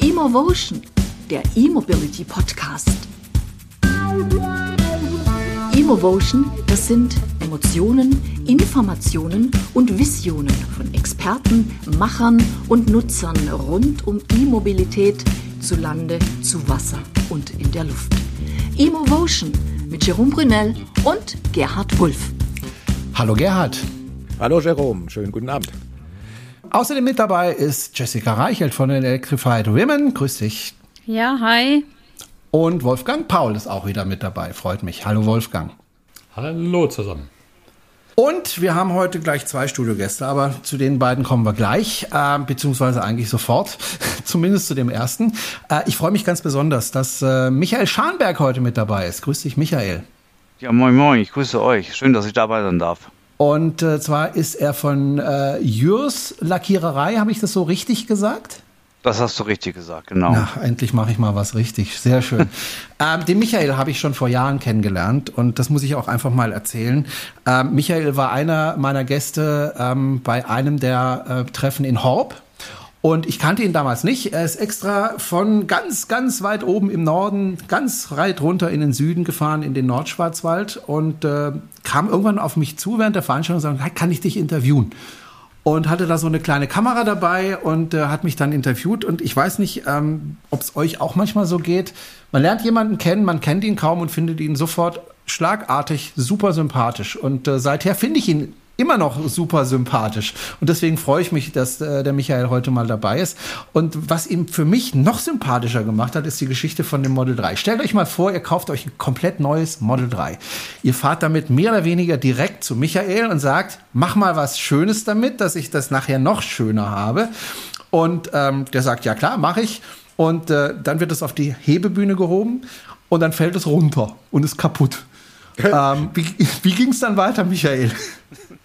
Emotion, der E-Mobility Podcast. Emotion, das sind Emotionen, Informationen und Visionen von Experten, Machern und Nutzern rund um E-Mobilität zu Lande, zu Wasser und in der Luft. Emotion mit Jerome Brunel und Gerhard Wulff. Hallo Gerhard. Hallo Jerome, schönen guten Abend. Außerdem mit dabei ist Jessica Reichelt von den Electrified Women. Grüß dich. Ja, hi. Und Wolfgang Paul ist auch wieder mit dabei. Freut mich. Hallo Wolfgang. Hallo zusammen. Und wir haben heute gleich zwei Studiogäste, aber zu den beiden kommen wir gleich, äh, beziehungsweise eigentlich sofort, zumindest zu dem ersten. Äh, ich freue mich ganz besonders, dass äh, Michael Schanberg heute mit dabei ist. Grüß dich, Michael. Ja, moin, moin, ich grüße euch. Schön, dass ich dabei sein darf. Und äh, zwar ist er von äh, Jürs Lackiererei, habe ich das so richtig gesagt? Das hast du richtig gesagt, genau. Na, endlich mache ich mal was richtig. Sehr schön. ähm, den Michael habe ich schon vor Jahren kennengelernt und das muss ich auch einfach mal erzählen. Ähm, Michael war einer meiner Gäste ähm, bei einem der äh, Treffen in Horb und ich kannte ihn damals nicht. Er ist extra von ganz, ganz weit oben im Norden, ganz weit runter in den Süden gefahren, in den Nordschwarzwald und äh, kam irgendwann auf mich zu während der Veranstaltung und sagte, kann ich dich interviewen? Und hatte da so eine kleine Kamera dabei und äh, hat mich dann interviewt. Und ich weiß nicht, ähm, ob es euch auch manchmal so geht. Man lernt jemanden kennen, man kennt ihn kaum und findet ihn sofort schlagartig super sympathisch. Und äh, seither finde ich ihn immer noch super sympathisch. Und deswegen freue ich mich, dass äh, der Michael heute mal dabei ist. Und was ihm für mich noch sympathischer gemacht hat, ist die Geschichte von dem Model 3. Stellt euch mal vor, ihr kauft euch ein komplett neues Model 3. Ihr fahrt damit mehr oder weniger direkt zu Michael und sagt, mach mal was Schönes damit, dass ich das nachher noch schöner habe. Und ähm, der sagt, ja klar, mache ich. Und äh, dann wird es auf die Hebebühne gehoben und dann fällt es runter und ist kaputt. ähm, wie wie ging es dann weiter, Michael?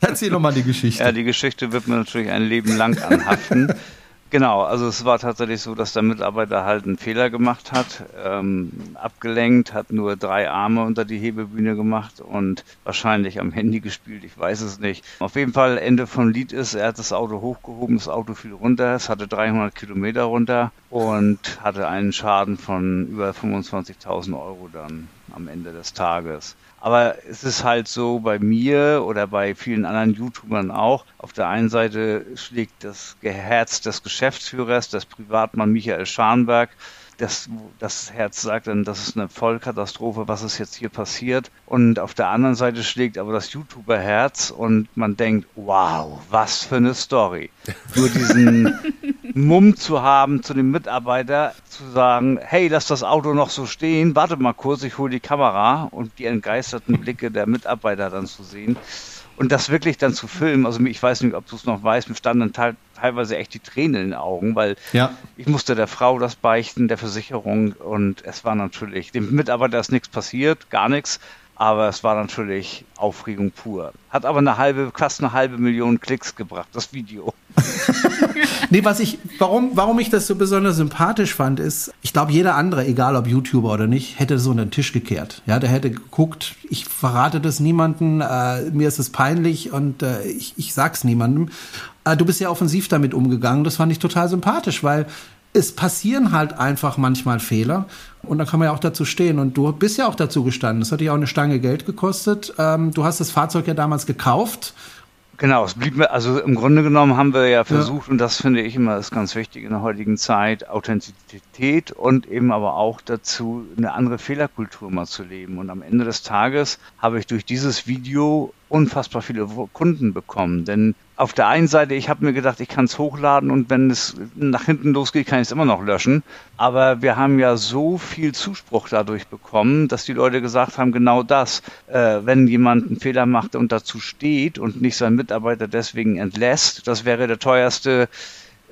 Erzähl doch mal die Geschichte. Ja, die Geschichte wird mir natürlich ein Leben lang anhaften. Genau, also es war tatsächlich so, dass der Mitarbeiter halt einen Fehler gemacht hat, ähm, abgelenkt, hat nur drei Arme unter die Hebebühne gemacht und wahrscheinlich am Handy gespielt, ich weiß es nicht. Auf jeden Fall, Ende vom Lied ist, er hat das Auto hochgehoben, das Auto fiel runter, es hatte 300 Kilometer runter und hatte einen Schaden von über 25.000 Euro dann am Ende des Tages. Aber es ist halt so bei mir oder bei vielen anderen YouTubern auch. Auf der einen Seite schlägt das Herz des Geschäftsführers, des Privatmann Michael Scharnberg. Das, das Herz sagt dann, das ist eine Vollkatastrophe, was ist jetzt hier passiert. Und auf der anderen Seite schlägt aber das YouTuber-Herz und man denkt, wow, was für eine Story. Nur diesen Mumm zu haben zu dem Mitarbeiter, zu sagen, hey, lass das Auto noch so stehen, warte mal kurz, ich hole die Kamera und die entgeisterten Blicke der Mitarbeiter dann zu sehen und das wirklich dann zu filmen. Also ich weiß nicht, ob du es noch weißt, mir standen dann teilweise echt die Tränen in den Augen, weil ja. ich musste der Frau das beichten, der Versicherung und es war natürlich, dem Mitarbeiter ist nichts passiert, gar nichts, aber es war natürlich Aufregung pur. Hat aber eine halbe, fast eine halbe Million Klicks gebracht, das Video. nee, was ich, warum, warum ich das so besonders sympathisch fand, ist, ich glaube, jeder andere, egal ob YouTuber oder nicht, hätte so einen Tisch gekehrt. Ja, der hätte geguckt, ich verrate das niemandem, äh, mir ist es peinlich und äh, ich, ich sag's niemandem. Äh, du bist ja offensiv damit umgegangen, das fand ich total sympathisch, weil es passieren halt einfach manchmal Fehler und da kann man ja auch dazu stehen. Und du bist ja auch dazu gestanden. Das hat dich auch eine Stange Geld gekostet. Ähm, du hast das Fahrzeug ja damals gekauft. Genau, es blieb mir, also im Grunde genommen haben wir ja versucht, ja. und das finde ich immer ist ganz wichtig in der heutigen Zeit, Authentizität und eben aber auch dazu, eine andere Fehlerkultur mal zu leben. Und am Ende des Tages habe ich durch dieses Video unfassbar viele Kunden bekommen. Denn auf der einen Seite, ich habe mir gedacht, ich kann es hochladen und wenn es nach hinten losgeht, kann ich es immer noch löschen. Aber wir haben ja so viel Zuspruch dadurch bekommen, dass die Leute gesagt haben, genau das. Äh, wenn jemand einen Fehler macht und dazu steht und nicht seinen Mitarbeiter deswegen entlässt, das wäre der teuerste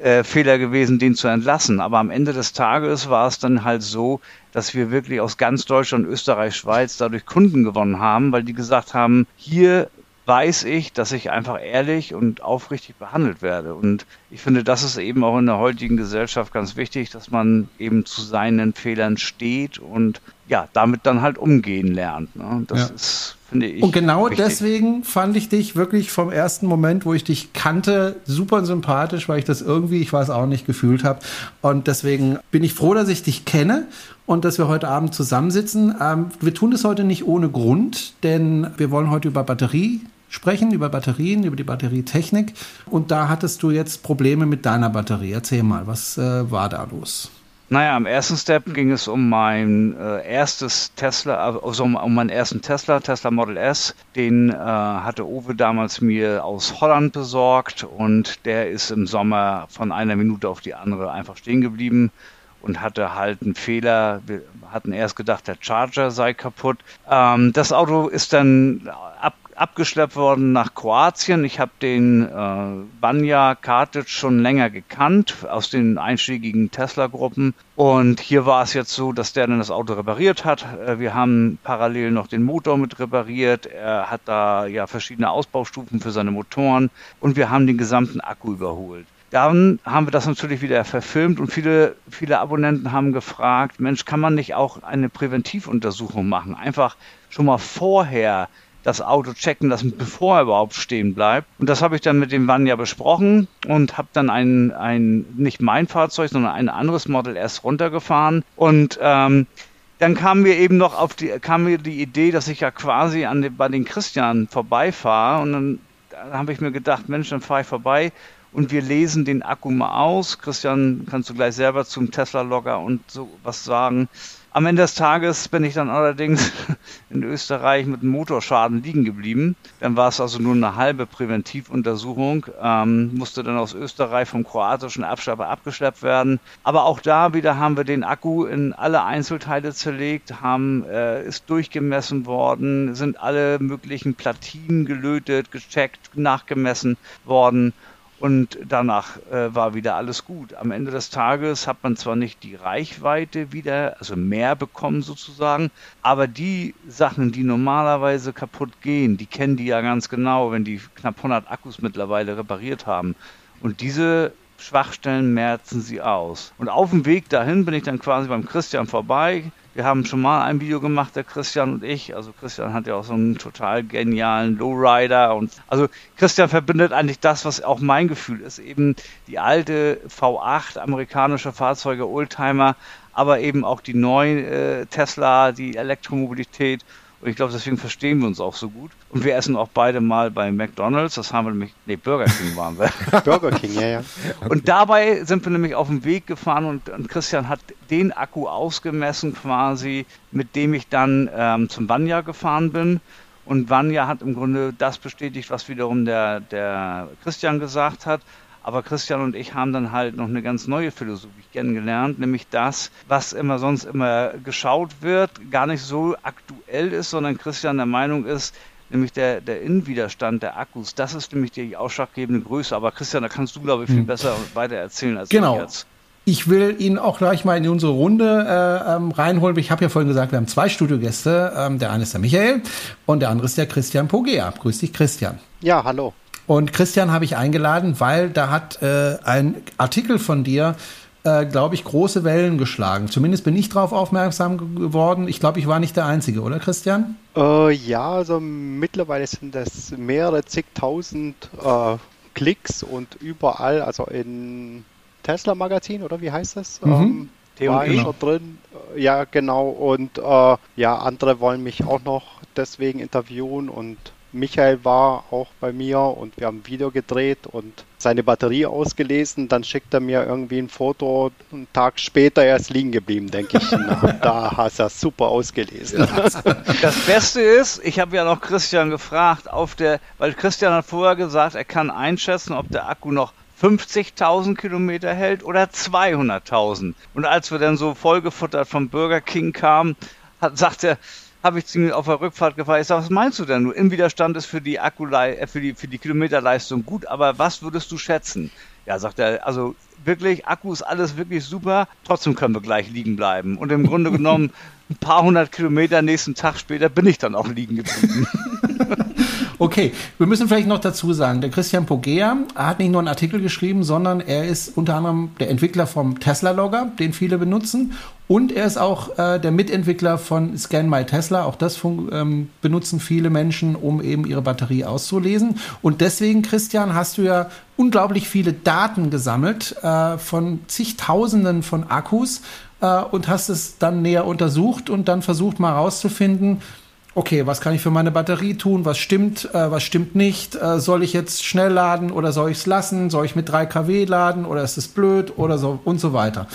äh, Fehler gewesen, den zu entlassen. Aber am Ende des Tages war es dann halt so, dass wir wirklich aus ganz Deutschland, Österreich, Schweiz dadurch Kunden gewonnen haben, weil die gesagt haben, hier weiß ich, dass ich einfach ehrlich und aufrichtig behandelt werde. Und ich finde, das ist eben auch in der heutigen Gesellschaft ganz wichtig, dass man eben zu seinen Fehlern steht und ja, damit dann halt umgehen lernt. Ne? Das ja. ist finde ich. Und genau wichtig. deswegen fand ich dich wirklich vom ersten Moment, wo ich dich kannte, super sympathisch, weil ich das irgendwie, ich weiß auch nicht, gefühlt habe. Und deswegen bin ich froh, dass ich dich kenne und dass wir heute Abend zusammensitzen. Ähm, wir tun das heute nicht ohne Grund, denn wir wollen heute über Batterie sprechen, über Batterien, über die Batterietechnik. Und da hattest du jetzt Probleme mit deiner Batterie. Erzähl mal, was äh, war da los? Naja, im ersten Step ging es um mein äh, erstes Tesla, also um, um, meinen ersten Tesla, Tesla Model S. Den äh, hatte Uwe damals mir aus Holland besorgt und der ist im Sommer von einer Minute auf die andere einfach stehen geblieben und hatte halt einen Fehler. Wir hatten erst gedacht, der Charger sei kaputt. Ähm, das Auto ist dann ab, abgeschleppt worden nach Kroatien. Ich habe den äh, Banja Kartic schon länger gekannt aus den einschlägigen Tesla-Gruppen. Und hier war es jetzt so, dass der dann das Auto repariert hat. Äh, wir haben parallel noch den Motor mit repariert. Er hat da ja verschiedene Ausbaustufen für seine Motoren und wir haben den gesamten Akku überholt. Dann haben wir das natürlich wieder verfilmt und viele, viele Abonnenten haben gefragt, Mensch, kann man nicht auch eine Präventivuntersuchung machen? Einfach schon mal vorher das Auto checken lassen, bevor er überhaupt stehen bleibt. Und das habe ich dann mit dem Vanya besprochen und habe dann ein, ein, nicht mein Fahrzeug, sondern ein anderes Model S runtergefahren. Und ähm, dann kam mir eben noch auf die, kam mir die Idee, dass ich ja quasi an den, bei den Christian vorbeifahre. Und dann, dann habe ich mir gedacht, Mensch, dann fahre ich vorbei und wir lesen den Akku mal aus. Christian, kannst du gleich selber zum Tesla-Logger und so was sagen. Am Ende des Tages bin ich dann allerdings in Österreich mit einem Motorschaden liegen geblieben. Dann war es also nur eine halbe Präventivuntersuchung, ähm, musste dann aus Österreich vom kroatischen Abschlepper abgeschleppt werden. Aber auch da wieder haben wir den Akku in alle Einzelteile zerlegt, haben, äh, ist durchgemessen worden, sind alle möglichen Platinen gelötet, gecheckt, nachgemessen worden und danach äh, war wieder alles gut. Am Ende des Tages hat man zwar nicht die Reichweite wieder, also mehr bekommen sozusagen, aber die Sachen, die normalerweise kaputt gehen, die kennen die ja ganz genau, wenn die knapp 100 Akkus mittlerweile repariert haben. Und diese Schwachstellen merzen sie aus. Und auf dem Weg dahin bin ich dann quasi beim Christian vorbei, wir haben schon mal ein Video gemacht, der Christian und ich. Also Christian hat ja auch so einen total genialen Lowrider und also Christian verbindet eigentlich das, was auch mein Gefühl ist, eben die alte V8 amerikanische Fahrzeuge, Oldtimer, aber eben auch die neuen äh, Tesla, die Elektromobilität und ich glaube, deswegen verstehen wir uns auch so gut. Und wir essen auch beide mal bei McDonalds. Das haben wir nämlich, nee, Burger King waren wir. Burger King, ja, ja. Okay. Und dabei sind wir nämlich auf dem Weg gefahren und, und, Christian hat den Akku ausgemessen quasi, mit dem ich dann ähm, zum Vanya gefahren bin. Und Vanya hat im Grunde das bestätigt, was wiederum der, der Christian gesagt hat. Aber Christian und ich haben dann halt noch eine ganz neue Philosophie kennengelernt, nämlich das, was immer sonst immer geschaut wird, gar nicht so aktuell ist, sondern Christian der Meinung ist, nämlich der, der Innenwiderstand der Akkus, das ist nämlich die ausschlaggebende Größe. Aber Christian, da kannst du, glaube ich, viel hm. besser weiter erzählen als genau. ich jetzt. Ich will ihn auch gleich mal in unsere Runde äh, ähm, reinholen. Ich habe ja vorhin gesagt, wir haben zwei Studiogäste. Ähm, der eine ist der Michael und der andere ist der Christian Pogea. Grüß dich, Christian. Ja, hallo. Und Christian habe ich eingeladen, weil da hat äh, ein Artikel von dir, äh, glaube ich, große Wellen geschlagen. Zumindest bin ich darauf aufmerksam geworden. Ich glaube, ich war nicht der Einzige, oder Christian? Äh, ja, also mittlerweile sind das mehrere zigtausend äh, Klicks und überall, also in Tesla Magazin oder wie heißt das? Mhm. Ähm, ich schon drin. Ja, genau. Und äh, ja, andere wollen mich auch noch deswegen interviewen und Michael war auch bei mir und wir haben ein Video gedreht und seine Batterie ausgelesen. Dann schickt er mir irgendwie ein Foto. Einen Tag später er ist liegen geblieben, denke ich. Na, da hast du er super ausgelesen. Das Beste ist, ich habe ja noch Christian gefragt, auf der, weil Christian hat vorher gesagt, er kann einschätzen, ob der Akku noch 50.000 Kilometer hält oder 200.000. Und als wir dann so vollgefuttert vom Burger King kamen, hat, sagt er, habe ich ziemlich auf der Rückfahrt gefragt. Ich sage, was meinst du denn? Du, Im Widerstand ist für die Akku, äh, für die, für die Kilometerleistung gut, aber was würdest du schätzen? Ja, sagt er, also wirklich, Akku ist alles wirklich super, trotzdem können wir gleich liegen bleiben. Und im Grunde genommen, ein paar hundert Kilometer nächsten Tag später bin ich dann auch liegen geblieben. Okay, wir müssen vielleicht noch dazu sagen, der Christian Pogea hat nicht nur einen Artikel geschrieben, sondern er ist unter anderem der Entwickler vom Tesla-Logger, den viele benutzen. Und er ist auch äh, der Mitentwickler von Scan My Tesla. Auch das ähm, benutzen viele Menschen, um eben ihre Batterie auszulesen. Und deswegen, Christian, hast du ja unglaublich viele Daten gesammelt äh, von zigtausenden von Akkus äh, und hast es dann näher untersucht und dann versucht mal herauszufinden, okay, was kann ich für meine Batterie tun? Was stimmt, äh, was stimmt nicht? Äh, soll ich jetzt schnell laden oder soll ich es lassen? Soll ich mit 3 kW laden oder ist es blöd oder so und so weiter?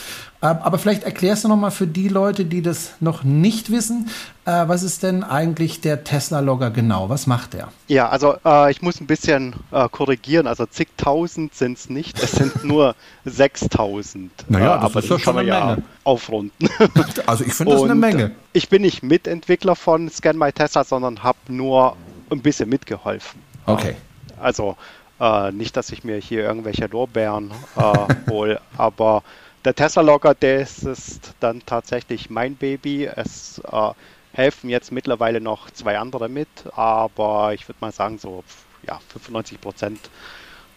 Äh, aber vielleicht erklärst du noch mal für die Leute, die das noch nicht wissen, äh, was ist denn eigentlich der Tesla-Logger genau? Was macht der? Ja, also äh, ich muss ein bisschen äh, korrigieren. Also zigtausend sind es nicht, es sind nur 6000. Naja, das aber ist das schon eine ja Menge. aufrunden. also ich finde das eine Menge. Ich bin nicht Mitentwickler von Scan My Tesla, sondern habe nur ein bisschen mitgeholfen. Okay. Also äh, nicht, dass ich mir hier irgendwelche Lorbeeren äh, hole, aber der Tesla-Logger, das ist dann tatsächlich mein Baby. Es äh, helfen jetzt mittlerweile noch zwei andere mit, aber ich würde mal sagen, so ja, 95 Prozent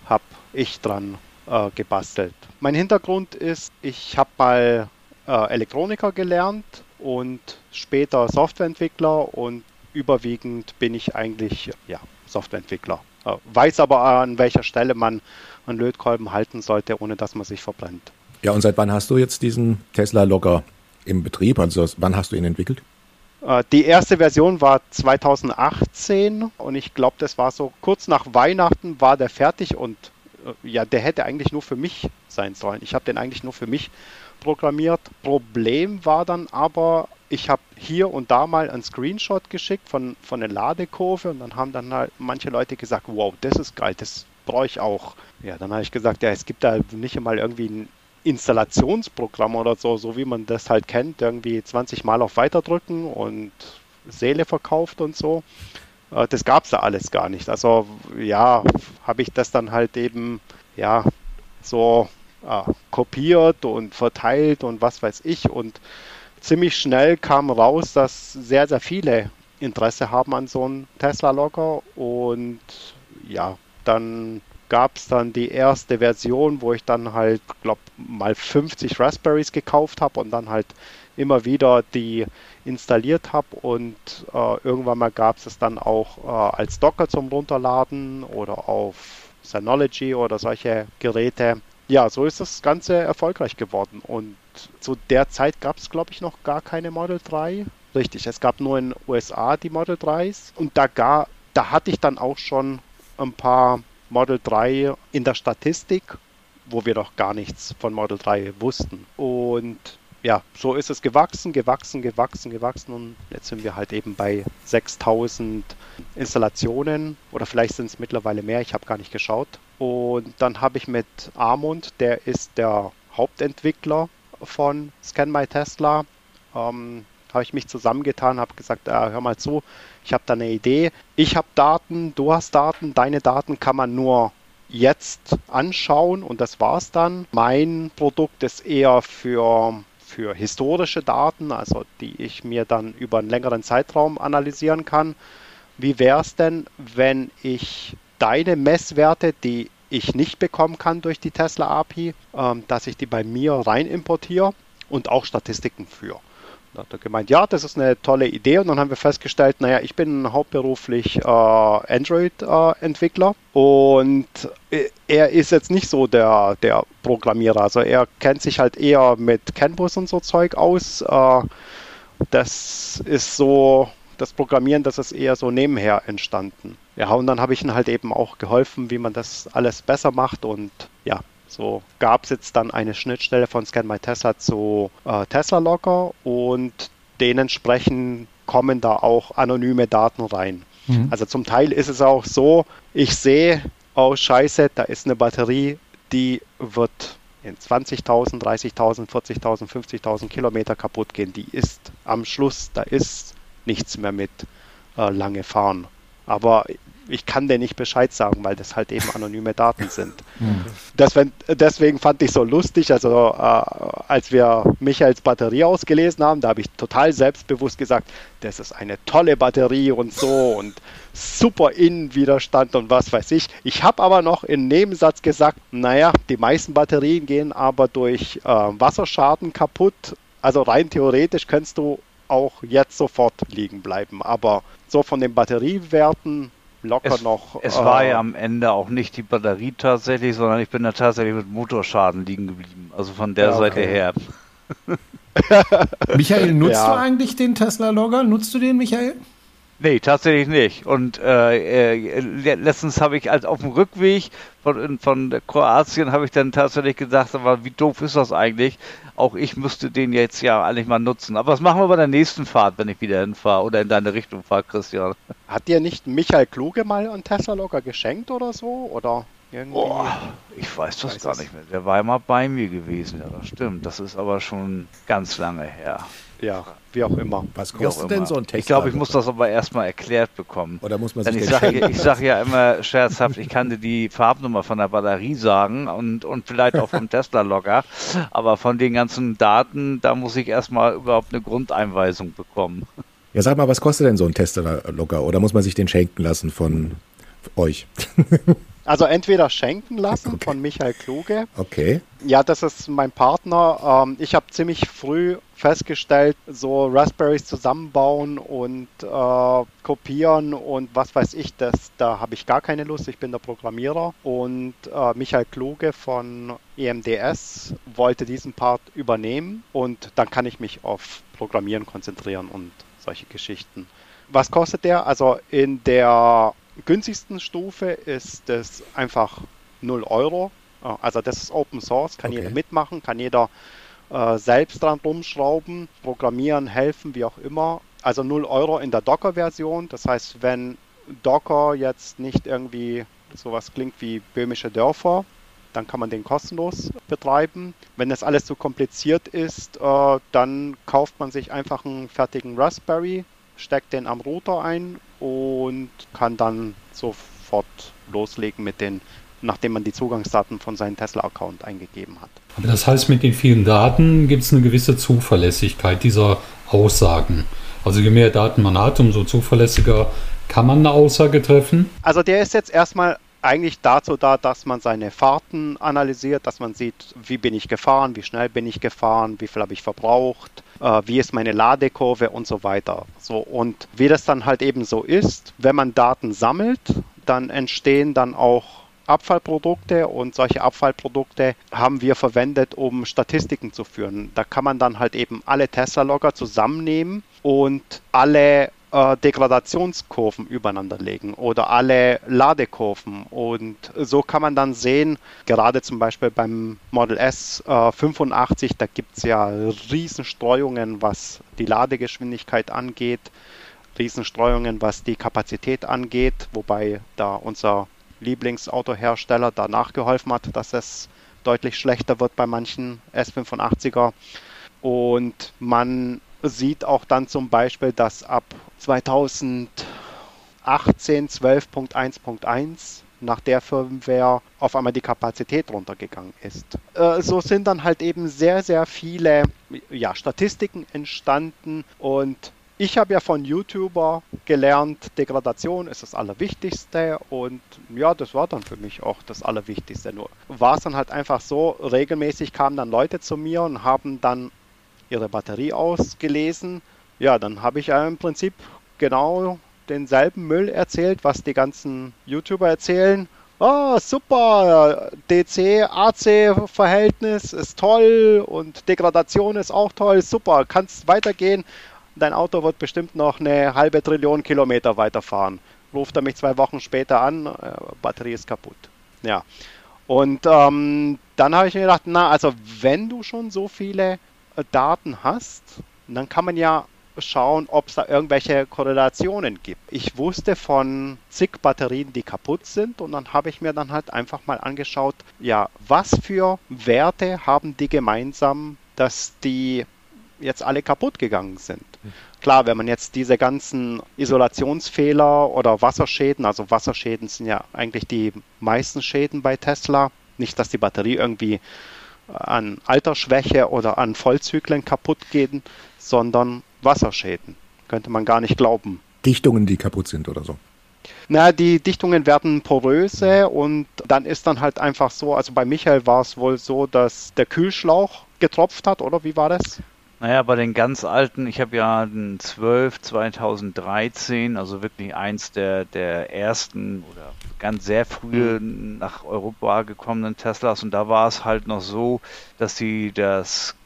habe ich dran äh, gebastelt. Mein Hintergrund ist, ich habe mal äh, Elektroniker gelernt und später Softwareentwickler und überwiegend bin ich eigentlich ja, Softwareentwickler. Äh, weiß aber an welcher Stelle man einen Lötkolben halten sollte, ohne dass man sich verbrennt. Ja, und seit wann hast du jetzt diesen Tesla Logger im Betrieb? Also wann hast du ihn entwickelt? Äh, die erste Version war 2018 und ich glaube, das war so kurz nach Weihnachten war der fertig und äh, ja, der hätte eigentlich nur für mich sein sollen. Ich habe den eigentlich nur für mich programmiert. Problem war dann aber, ich habe hier und da mal einen Screenshot geschickt von, von der Ladekurve und dann haben dann halt manche Leute gesagt, wow, das ist geil, das brauche ich auch. Ja, dann habe ich gesagt, ja, es gibt da nicht einmal irgendwie ein Installationsprogramm oder so, so wie man das halt kennt, irgendwie 20 Mal auf Weiter drücken und Seele verkauft und so. Äh, das gab es da alles gar nicht. Also ja, habe ich das dann halt eben ja so äh, kopiert und verteilt und was weiß ich. Und ziemlich schnell kam raus, dass sehr, sehr viele Interesse haben an so einem Tesla-Logger. Und ja, dann gab es dann die erste Version, wo ich dann halt, glaube mal 50 Raspberries gekauft habe und dann halt immer wieder die installiert habe und äh, irgendwann mal gab es es dann auch äh, als Docker zum Runterladen oder auf Synology oder solche Geräte. Ja, so ist das Ganze erfolgreich geworden und zu der Zeit gab es, glaube ich, noch gar keine Model 3. Richtig, es gab nur in den USA die Model 3s und da, gar, da hatte ich dann auch schon ein paar Model 3 in der Statistik, wo wir doch gar nichts von Model 3 wussten. Und ja, so ist es gewachsen, gewachsen, gewachsen, gewachsen und jetzt sind wir halt eben bei 6000 Installationen oder vielleicht sind es mittlerweile mehr, ich habe gar nicht geschaut. Und dann habe ich mit Armund, der ist der Hauptentwickler von Scan My Tesla, ähm, habe ich mich zusammengetan, habe gesagt, äh, hör mal zu, ich habe da eine Idee. Ich habe Daten, du hast Daten, deine Daten kann man nur jetzt anschauen und das war's dann. Mein Produkt ist eher für, für historische Daten, also die ich mir dann über einen längeren Zeitraum analysieren kann. Wie wäre es denn, wenn ich deine Messwerte, die ich nicht bekommen kann durch die Tesla API, ähm, dass ich die bei mir rein importiere und auch Statistiken führe. Da hat er gemeint, ja, das ist eine tolle Idee. Und dann haben wir festgestellt, naja, ich bin hauptberuflich äh, Android-Entwickler äh, und er ist jetzt nicht so der, der Programmierer. Also er kennt sich halt eher mit Canvas und so Zeug aus. Äh, das ist so, das Programmieren, das ist eher so nebenher entstanden. Ja, und dann habe ich ihm halt eben auch geholfen, wie man das alles besser macht und ja, so gab es jetzt dann eine Schnittstelle von Scan My Tesla zu äh, Tesla Logger und dementsprechend kommen da auch anonyme Daten rein. Mhm. Also zum Teil ist es auch so, ich sehe, oh scheiße, da ist eine Batterie, die wird in 20.000, 30.000, 40.000, 50.000 Kilometer kaputt gehen. Die ist am Schluss, da ist nichts mehr mit äh, lange fahren. Aber ich kann dir nicht Bescheid sagen, weil das halt eben anonyme Daten sind. Mhm. Deswegen, deswegen fand ich so lustig, also äh, als wir Michaels Batterie ausgelesen haben, da habe ich total selbstbewusst gesagt, das ist eine tolle Batterie und so und super Innenwiderstand und was weiß ich. Ich habe aber noch im Nebensatz gesagt, naja, die meisten Batterien gehen aber durch äh, Wasserschaden kaputt. Also rein theoretisch kannst du auch jetzt sofort liegen bleiben. Aber so von den Batteriewerten locker es, noch. Es äh, war ja am Ende auch nicht die Batterie tatsächlich, sondern ich bin da tatsächlich mit Motorschaden liegen geblieben. Also von der ja, okay. Seite her. Michael, nutzt ja. du eigentlich den Tesla Logger? Nutzt du den, Michael? Nee, tatsächlich nicht. Und äh, äh, letztens habe ich als auf dem Rückweg von, von Kroatien habe ich dann tatsächlich gedacht, aber wie doof ist das eigentlich? Auch ich müsste den jetzt ja eigentlich mal nutzen. Aber was machen wir bei der nächsten Fahrt, wenn ich wieder hinfahre oder in deine Richtung fahre, Christian? Hat dir nicht Michael Kluge mal einen Tesla Locker geschenkt oder so? Oder irgendwie? Boah, ich weiß das weiß gar nicht mehr. Der war ja mal bei mir gewesen, ja, das stimmt. Das ist aber schon ganz lange her. Ja, wie auch immer. Was kostet denn so ein Tesla? Ich glaube, ich muss das aber erstmal erklärt bekommen. Oder muss man sich Denn ich sage sag ja immer scherzhaft, ich kann dir die Farbnummer von der Batterie sagen und, und vielleicht auch vom Tesla-Logger, aber von den ganzen Daten, da muss ich erstmal überhaupt eine Grundeinweisung bekommen. Ja, sag mal, was kostet denn so ein Tesla-Logger? Oder muss man sich den schenken lassen von euch? Also entweder schenken lassen okay. von Michael Kluge. Okay. Ja, das ist mein Partner. Ähm, ich habe ziemlich früh festgestellt, so Raspberries zusammenbauen und äh, kopieren und was weiß ich, das, da habe ich gar keine Lust. Ich bin der Programmierer und äh, Michael Kluge von EMDS wollte diesen Part übernehmen und dann kann ich mich auf Programmieren konzentrieren und solche Geschichten. Was kostet der? Also in der günstigsten Stufe ist es einfach 0 Euro. Also das ist Open Source, kann okay. jeder mitmachen, kann jeder äh, selbst dran rumschrauben, programmieren, helfen, wie auch immer. Also 0 Euro in der Docker-Version. Das heißt, wenn Docker jetzt nicht irgendwie sowas klingt wie böhmische Dörfer, dann kann man den kostenlos betreiben. Wenn das alles zu kompliziert ist, äh, dann kauft man sich einfach einen fertigen Raspberry, steckt den am Router ein und kann dann sofort loslegen mit den, nachdem man die Zugangsdaten von seinem Tesla-Account eingegeben hat. Aber das heißt, mit den vielen Daten gibt es eine gewisse Zuverlässigkeit dieser Aussagen. Also je mehr Daten man hat, umso zuverlässiger kann man eine Aussage treffen. Also der ist jetzt erstmal eigentlich dazu da, dass man seine Fahrten analysiert, dass man sieht, wie bin ich gefahren, wie schnell bin ich gefahren, wie viel habe ich verbraucht, äh, wie ist meine Ladekurve und so weiter. So und wie das dann halt eben so ist, wenn man Daten sammelt, dann entstehen dann auch Abfallprodukte und solche Abfallprodukte haben wir verwendet, um Statistiken zu führen. Da kann man dann halt eben alle Tesla-Logger zusammennehmen und alle äh, Degradationskurven übereinander legen oder alle Ladekurven. Und so kann man dann sehen, gerade zum Beispiel beim Model S äh, 85, da gibt es ja Riesenstreuungen, was die Ladegeschwindigkeit angeht, Riesenstreuungen, was die Kapazität angeht, wobei da unser Lieblingsautohersteller da nachgeholfen hat, dass es deutlich schlechter wird bei manchen S85er. Und man sieht auch dann zum Beispiel, dass ab 2018 12.1.1 nach der Firmware auf einmal die Kapazität runtergegangen ist. Äh, so sind dann halt eben sehr, sehr viele ja, Statistiken entstanden und ich habe ja von YouTuber gelernt, Degradation ist das Allerwichtigste und ja, das war dann für mich auch das Allerwichtigste. Nur war es dann halt einfach so, regelmäßig kamen dann Leute zu mir und haben dann ihre Batterie ausgelesen. Ja, dann habe ich im Prinzip genau denselben Müll erzählt, was die ganzen YouTuber erzählen. Oh, super, DC-AC-Verhältnis ist toll und Degradation ist auch toll, super, kannst weitergehen. Dein Auto wird bestimmt noch eine halbe Trillion Kilometer weiterfahren. Ruft er mich zwei Wochen später an, äh, Batterie ist kaputt. Ja. Und ähm, dann habe ich mir gedacht, na, also wenn du schon so viele Daten hast, dann kann man ja schauen, ob es da irgendwelche Korrelationen gibt. Ich wusste von zig Batterien, die kaputt sind und dann habe ich mir dann halt einfach mal angeschaut, ja, was für Werte haben die gemeinsam, dass die jetzt alle kaputt gegangen sind. Klar, wenn man jetzt diese ganzen Isolationsfehler oder Wasserschäden, also Wasserschäden sind ja eigentlich die meisten Schäden bei Tesla, nicht, dass die Batterie irgendwie an Altersschwäche oder an Vollzyklen kaputt gehen, sondern Wasserschäden. Könnte man gar nicht glauben. Dichtungen, die kaputt sind oder so. Na, die Dichtungen werden poröse und dann ist dann halt einfach so, also bei Michael war es wohl so, dass der Kühlschlauch getropft hat, oder wie war das? Naja, bei den ganz alten, ich habe ja den 12 2013, also wirklich eins der, der ersten oder ganz sehr früh mhm. nach Europa gekommenen Teslas und da war es halt noch so, dass sie das,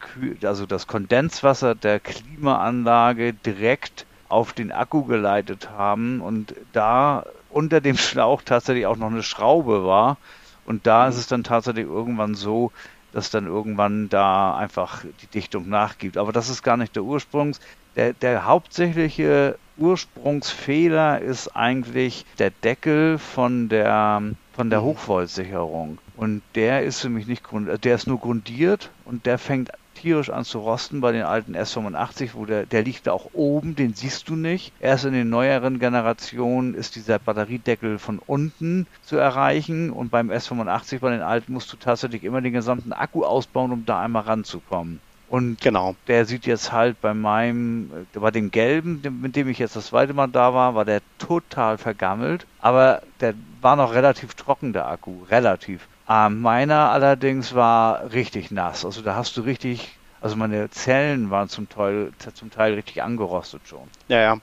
also das Kondenswasser der Klimaanlage direkt auf den Akku geleitet haben und da unter dem Schlauch tatsächlich auch noch eine Schraube war. Und da ist es dann tatsächlich irgendwann so, dass dann irgendwann da einfach die Dichtung nachgibt. Aber das ist gar nicht der Ursprungs. Der, der hauptsächliche Ursprungsfehler ist eigentlich der Deckel von der, von der mhm. Hochvoltsicherung. Und der ist für mich nicht, der ist nur grundiert und der fängt tierisch an zu rosten bei den alten S85, wo der, der liegt da auch oben, den siehst du nicht. Erst in den neueren Generationen ist dieser Batteriedeckel von unten zu erreichen und beim S85 bei den alten musst du tatsächlich immer den gesamten Akku ausbauen, um da einmal ranzukommen. Und genau. der sieht jetzt halt bei meinem, bei dem gelben, mit dem ich jetzt das zweite Mal da war, war der total vergammelt. Aber der war noch relativ trocken, der Akku. Relativ. Ähm, meiner allerdings war richtig nass. Also da hast du richtig, also meine Zellen waren zum Teil, zum Teil richtig angerostet schon. Ja, ja.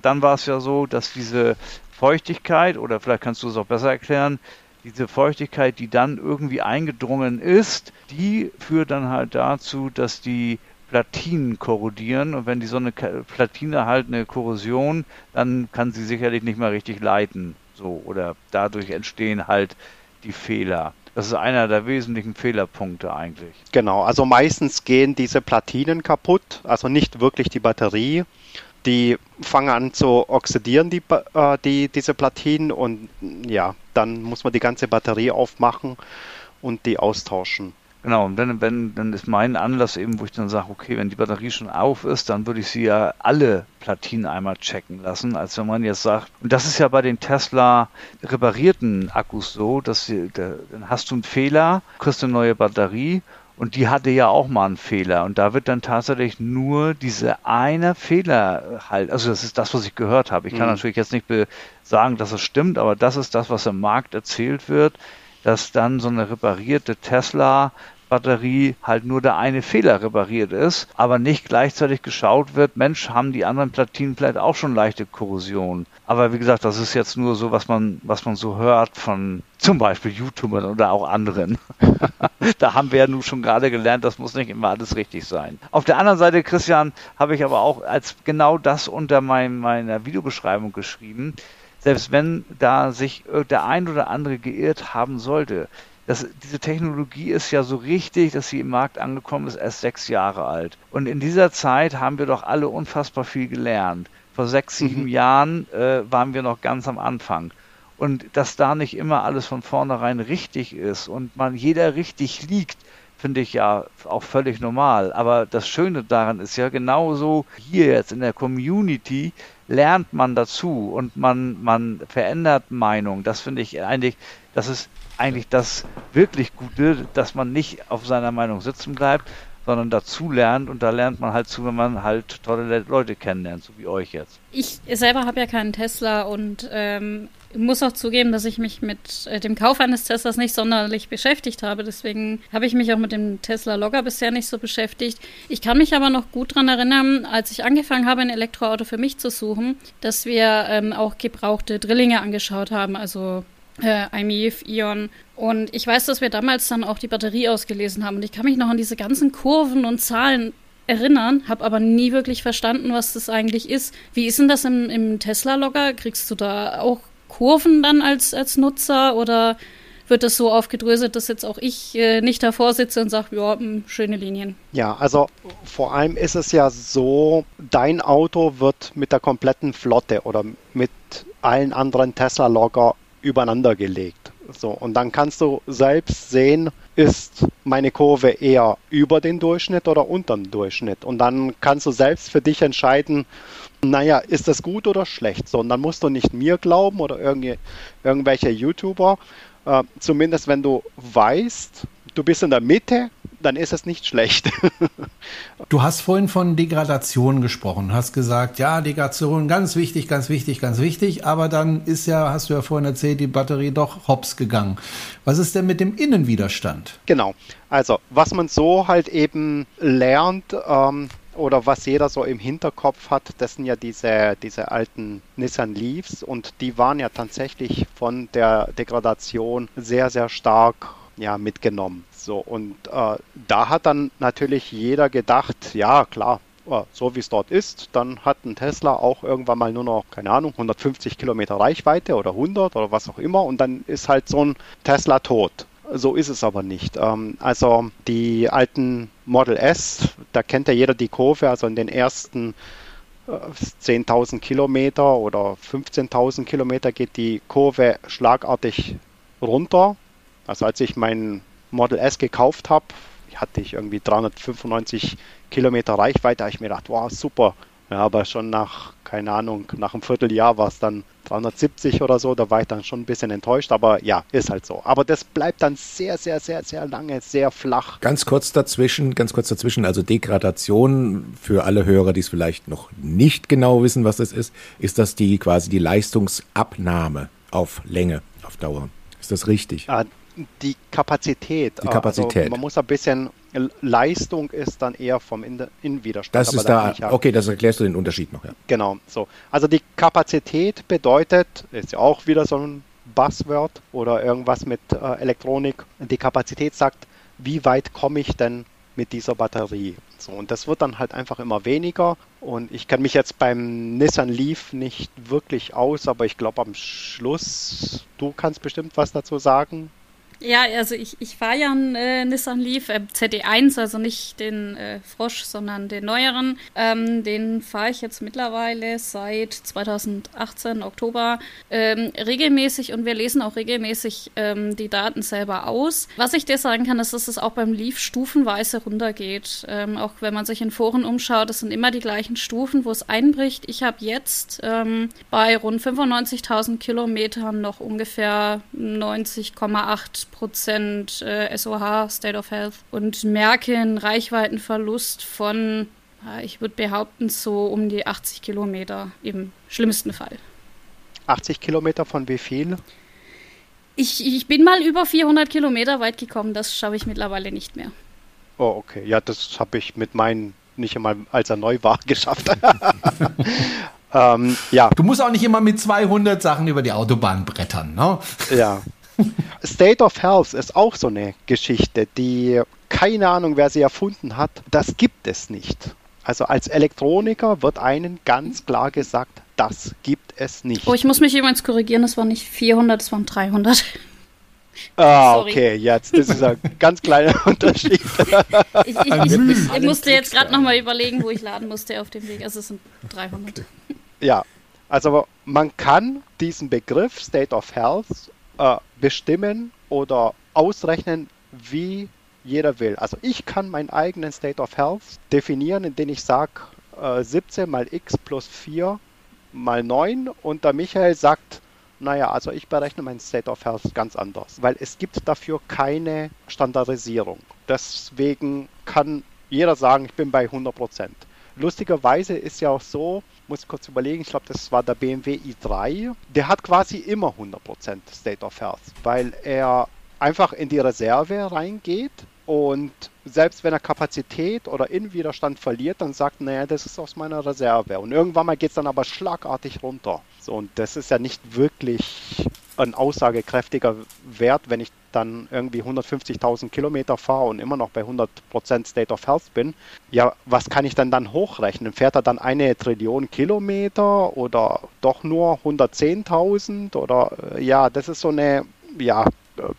Dann war es ja so, dass diese Feuchtigkeit, oder vielleicht kannst du es auch besser erklären, diese Feuchtigkeit, die dann irgendwie eingedrungen ist, die führt dann halt dazu, dass die Platinen korrodieren und wenn die so eine Platine halt eine Korrosion, dann kann sie sicherlich nicht mehr richtig leiten. So, oder dadurch entstehen halt die Fehler. Das ist einer der wesentlichen Fehlerpunkte eigentlich. Genau, also meistens gehen diese Platinen kaputt, also nicht wirklich die Batterie. Die fangen an zu oxidieren, die, äh, die, diese Platinen, und ja, dann muss man die ganze Batterie aufmachen und die austauschen. Genau, und wenn, wenn, dann ist mein Anlass eben, wo ich dann sage, okay, wenn die Batterie schon auf ist, dann würde ich sie ja alle Platinen einmal checken lassen, als wenn man jetzt sagt, und das ist ja bei den Tesla reparierten Akkus so, dass sie, da, dann hast du einen Fehler, kriegst eine neue Batterie und die hatte ja auch mal einen Fehler. Und da wird dann tatsächlich nur diese eine Fehler halt, also das ist das, was ich gehört habe. Ich kann mhm. natürlich jetzt nicht sagen, dass es stimmt, aber das ist das, was im Markt erzählt wird dass dann so eine reparierte Tesla Batterie halt nur der eine Fehler repariert ist, aber nicht gleichzeitig geschaut wird, Mensch, haben die anderen Platinen vielleicht auch schon leichte Korrosion. Aber wie gesagt, das ist jetzt nur so, was man, was man so hört von zum Beispiel YouTubern oder auch anderen. da haben wir ja nun schon gerade gelernt, das muss nicht immer alles richtig sein. Auf der anderen Seite, Christian, habe ich aber auch als genau das unter mein, meiner Videobeschreibung geschrieben selbst wenn da sich der ein oder andere geirrt haben sollte, das, diese Technologie ist ja so richtig, dass sie im Markt angekommen ist, erst sechs Jahre alt. Und in dieser Zeit haben wir doch alle unfassbar viel gelernt. Vor sechs, sieben mhm. Jahren äh, waren wir noch ganz am Anfang. Und dass da nicht immer alles von vornherein richtig ist und man jeder richtig liegt, finde ich ja auch völlig normal. Aber das Schöne daran ist ja genauso hier jetzt in der Community lernt man dazu und man, man verändert Meinung. Das finde ich eigentlich, das ist eigentlich das wirklich Gute, dass man nicht auf seiner Meinung sitzen bleibt, sondern dazu lernt und da lernt man halt zu, wenn man halt tolle Leute kennenlernt, so wie euch jetzt. Ich selber habe ja keinen Tesla und ähm, muss auch zugeben, dass ich mich mit äh, dem Kauf eines Teslas nicht sonderlich beschäftigt habe. Deswegen habe ich mich auch mit dem Tesla Logger bisher nicht so beschäftigt. Ich kann mich aber noch gut daran erinnern, als ich angefangen habe, ein Elektroauto für mich zu suchen, dass wir ähm, auch gebrauchte Drillinge angeschaut haben, also äh, IMEF, Ion. Und ich weiß, dass wir damals dann auch die Batterie ausgelesen haben. Und ich kann mich noch an diese ganzen Kurven und Zahlen erinnern, habe aber nie wirklich verstanden, was das eigentlich ist. Wie ist denn das im, im Tesla-Logger? Kriegst du da auch Kurven dann als, als Nutzer oder wird das so aufgedröselt, dass jetzt auch ich äh, nicht davor sitze und sage, ja, mh, hm, schöne Linien. Ja, also vor allem ist es ja so, dein Auto wird mit der kompletten Flotte oder mit allen anderen Tesla-Logger übereinander gelegt. So, und dann kannst du selbst sehen, ist meine Kurve eher über den Durchschnitt oder unter dem Durchschnitt. Und dann kannst du selbst für dich entscheiden, naja, ist das gut oder schlecht? So, und dann musst du nicht mir glauben oder irgendwelche YouTuber. Äh, zumindest wenn du weißt, du bist in der Mitte, dann ist es nicht schlecht. du hast vorhin von Degradation gesprochen, hast gesagt, ja, Degradation ganz wichtig, ganz wichtig, ganz wichtig, aber dann ist ja, hast du ja vorhin erzählt, die Batterie doch hops gegangen. Was ist denn mit dem Innenwiderstand? Genau. Also, was man so halt eben lernt, ähm, oder was jeder so im Hinterkopf hat, das sind ja diese, diese alten Nissan Leafs und die waren ja tatsächlich von der Degradation sehr, sehr stark ja, mitgenommen. So, und äh, da hat dann natürlich jeder gedacht, ja klar, äh, so wie es dort ist, dann hat ein Tesla auch irgendwann mal nur noch, keine Ahnung, 150 Kilometer Reichweite oder 100 oder was auch immer und dann ist halt so ein Tesla tot. So ist es aber nicht. Ähm, also die alten Model S, da kennt ja jeder die Kurve, also in den ersten 10.000 äh, Kilometer oder 15.000 Kilometer geht die Kurve schlagartig runter. Also als ich mein Model S gekauft habe, hatte ich irgendwie 395 Kilometer Reichweite. Da habe ich mir gedacht, wow, super. Ja, aber schon nach, keine Ahnung, nach einem Vierteljahr war es dann 370 oder so. Da war ich dann schon ein bisschen enttäuscht. Aber ja, ist halt so. Aber das bleibt dann sehr, sehr, sehr, sehr lange, sehr flach. Ganz kurz dazwischen, ganz kurz dazwischen. Also Degradation für alle Hörer, die es vielleicht noch nicht genau wissen, was das ist, ist das die quasi die Leistungsabnahme auf Länge, auf Dauer. Ist das richtig? Ah, die Kapazität. Die Kapazität. Also man muss ein bisschen, Leistung ist dann eher vom Innenwiderstand. Das ist da, okay, das erklärst du den Unterschied noch. Ja. Genau, so. Also die Kapazität bedeutet, ist ja auch wieder so ein Buzzword oder irgendwas mit äh, Elektronik. Die Kapazität sagt, wie weit komme ich denn mit dieser Batterie? So, und das wird dann halt einfach immer weniger. Und ich kann mich jetzt beim Nissan Leaf nicht wirklich aus, aber ich glaube am Schluss, du kannst bestimmt was dazu sagen. Ja, also ich, ich fahre ja einen äh, Nissan Leaf äh, CD1, also nicht den äh, Frosch, sondern den neueren. Ähm, den fahre ich jetzt mittlerweile seit 2018, Oktober, ähm, regelmäßig und wir lesen auch regelmäßig ähm, die Daten selber aus. Was ich dir sagen kann, ist, dass es auch beim Leaf stufenweise runtergeht. Ähm, auch wenn man sich in Foren umschaut, das sind immer die gleichen Stufen, wo es einbricht. Ich habe jetzt ähm, bei rund 95.000 Kilometern noch ungefähr 90,8 Prozent äh, SOH, State of Health, und merke einen Reichweitenverlust von, ich würde behaupten, so um die 80 Kilometer im schlimmsten Fall. 80 Kilometer von wie viel? Ich, ich bin mal über 400 Kilometer weit gekommen, das schaffe ich mittlerweile nicht mehr. Oh, okay. Ja, das habe ich mit meinen nicht einmal, als er neu war, geschafft. ähm, ja. Du musst auch nicht immer mit 200 Sachen über die Autobahn brettern, ne? Ja, State of Health ist auch so eine Geschichte, die keine Ahnung, wer sie erfunden hat. Das gibt es nicht. Also als Elektroniker wird einen ganz klar gesagt, das gibt es nicht. Oh, ich muss mich übrigens korrigieren, das waren nicht 400, das waren 300. Ah, Sorry. okay, jetzt, das ist ein ganz kleiner Unterschied. ich, ich, ich, ich musste jetzt gerade nochmal überlegen, wo ich laden musste auf dem Weg. Also es sind 300. Ja, also man kann diesen Begriff State of Health äh, bestimmen oder ausrechnen, wie jeder will. Also ich kann meinen eigenen State of Health definieren, indem ich sage äh, 17 mal x plus 4 mal 9 und der Michael sagt, naja, also ich berechne meinen State of Health ganz anders, weil es gibt dafür keine Standardisierung. Deswegen kann jeder sagen, ich bin bei 100 Prozent. Lustigerweise ist ja auch so, muss ich kurz überlegen, ich glaube, das war der BMW i3, der hat quasi immer 100% State of Health, weil er einfach in die Reserve reingeht und selbst wenn er Kapazität oder Innenwiderstand verliert, dann sagt, naja, das ist aus meiner Reserve. Und irgendwann mal geht es dann aber schlagartig runter. So, und das ist ja nicht wirklich ein aussagekräftiger Wert, wenn ich dann irgendwie 150.000 Kilometer fahre und immer noch bei 100% State of Health bin. Ja, was kann ich dann dann hochrechnen? Fährt er dann eine Trillion Kilometer oder doch nur 110.000? Oder äh, ja, das ist so eine, ja,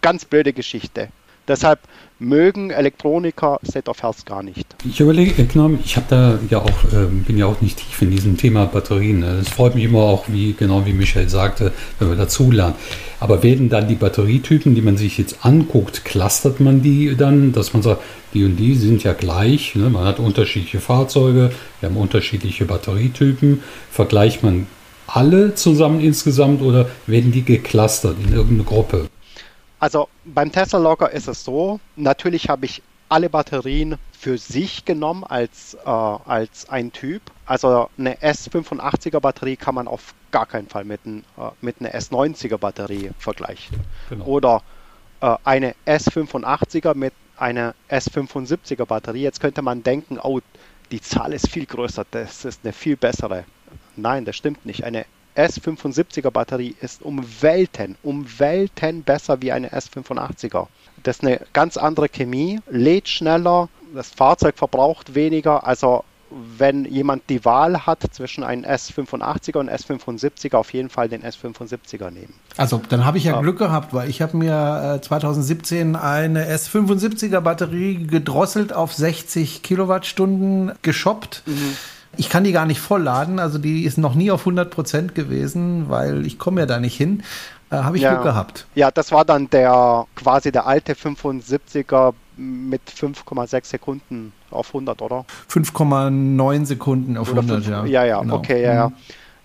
ganz blöde Geschichte. Deshalb mögen Elektroniker State of Health gar nicht. Ich überlege, genau, ich da ja auch, äh, bin ja auch nicht tief in diesem Thema Batterien. Es freut mich immer auch, wie genau wie Michael sagte, wenn wir dazulernen. Aber werden dann die Batterietypen, die man sich jetzt anguckt, clustert man die dann, dass man sagt, die und die sind ja gleich. Ne? Man hat unterschiedliche Fahrzeuge, wir haben unterschiedliche Batterietypen. Vergleicht man alle zusammen insgesamt oder werden die geclustert in irgendeine Gruppe? Also beim Tesla Logger ist es so, natürlich habe ich alle Batterien für sich genommen als, äh, als ein Typ. Also eine S85er Batterie kann man auf gar keinen Fall mit, ein, äh, mit einer S90er Batterie vergleichen. Genau. Oder äh, eine S85er mit einer S75er Batterie. Jetzt könnte man denken, oh, die Zahl ist viel größer, das ist eine viel bessere. Nein, das stimmt nicht. Eine S75er Batterie ist um Welten, um Welten besser wie eine S85er. Das ist eine ganz andere Chemie, lädt schneller, das Fahrzeug verbraucht weniger. Also wenn jemand die Wahl hat zwischen einem S85er und S75er, auf jeden Fall den S75er nehmen. Also dann habe ich ja, ja, Glück gehabt, weil ich habe mir 2017 äh, eine S75er Batterie gedrosselt auf 60 Kilowattstunden geshoppt. Mhm. Ich kann die gar nicht vollladen, also die ist noch nie auf 100 Prozent gewesen, weil ich komme ja da nicht hin. Äh, Habe ich ja. Glück gehabt. Ja, das war dann der quasi der alte 75er mit 5,6 Sekunden auf 100, oder? 5,9 Sekunden auf oder 100, 5, ja. Ja, ja, genau. okay, ja, ja. Mhm.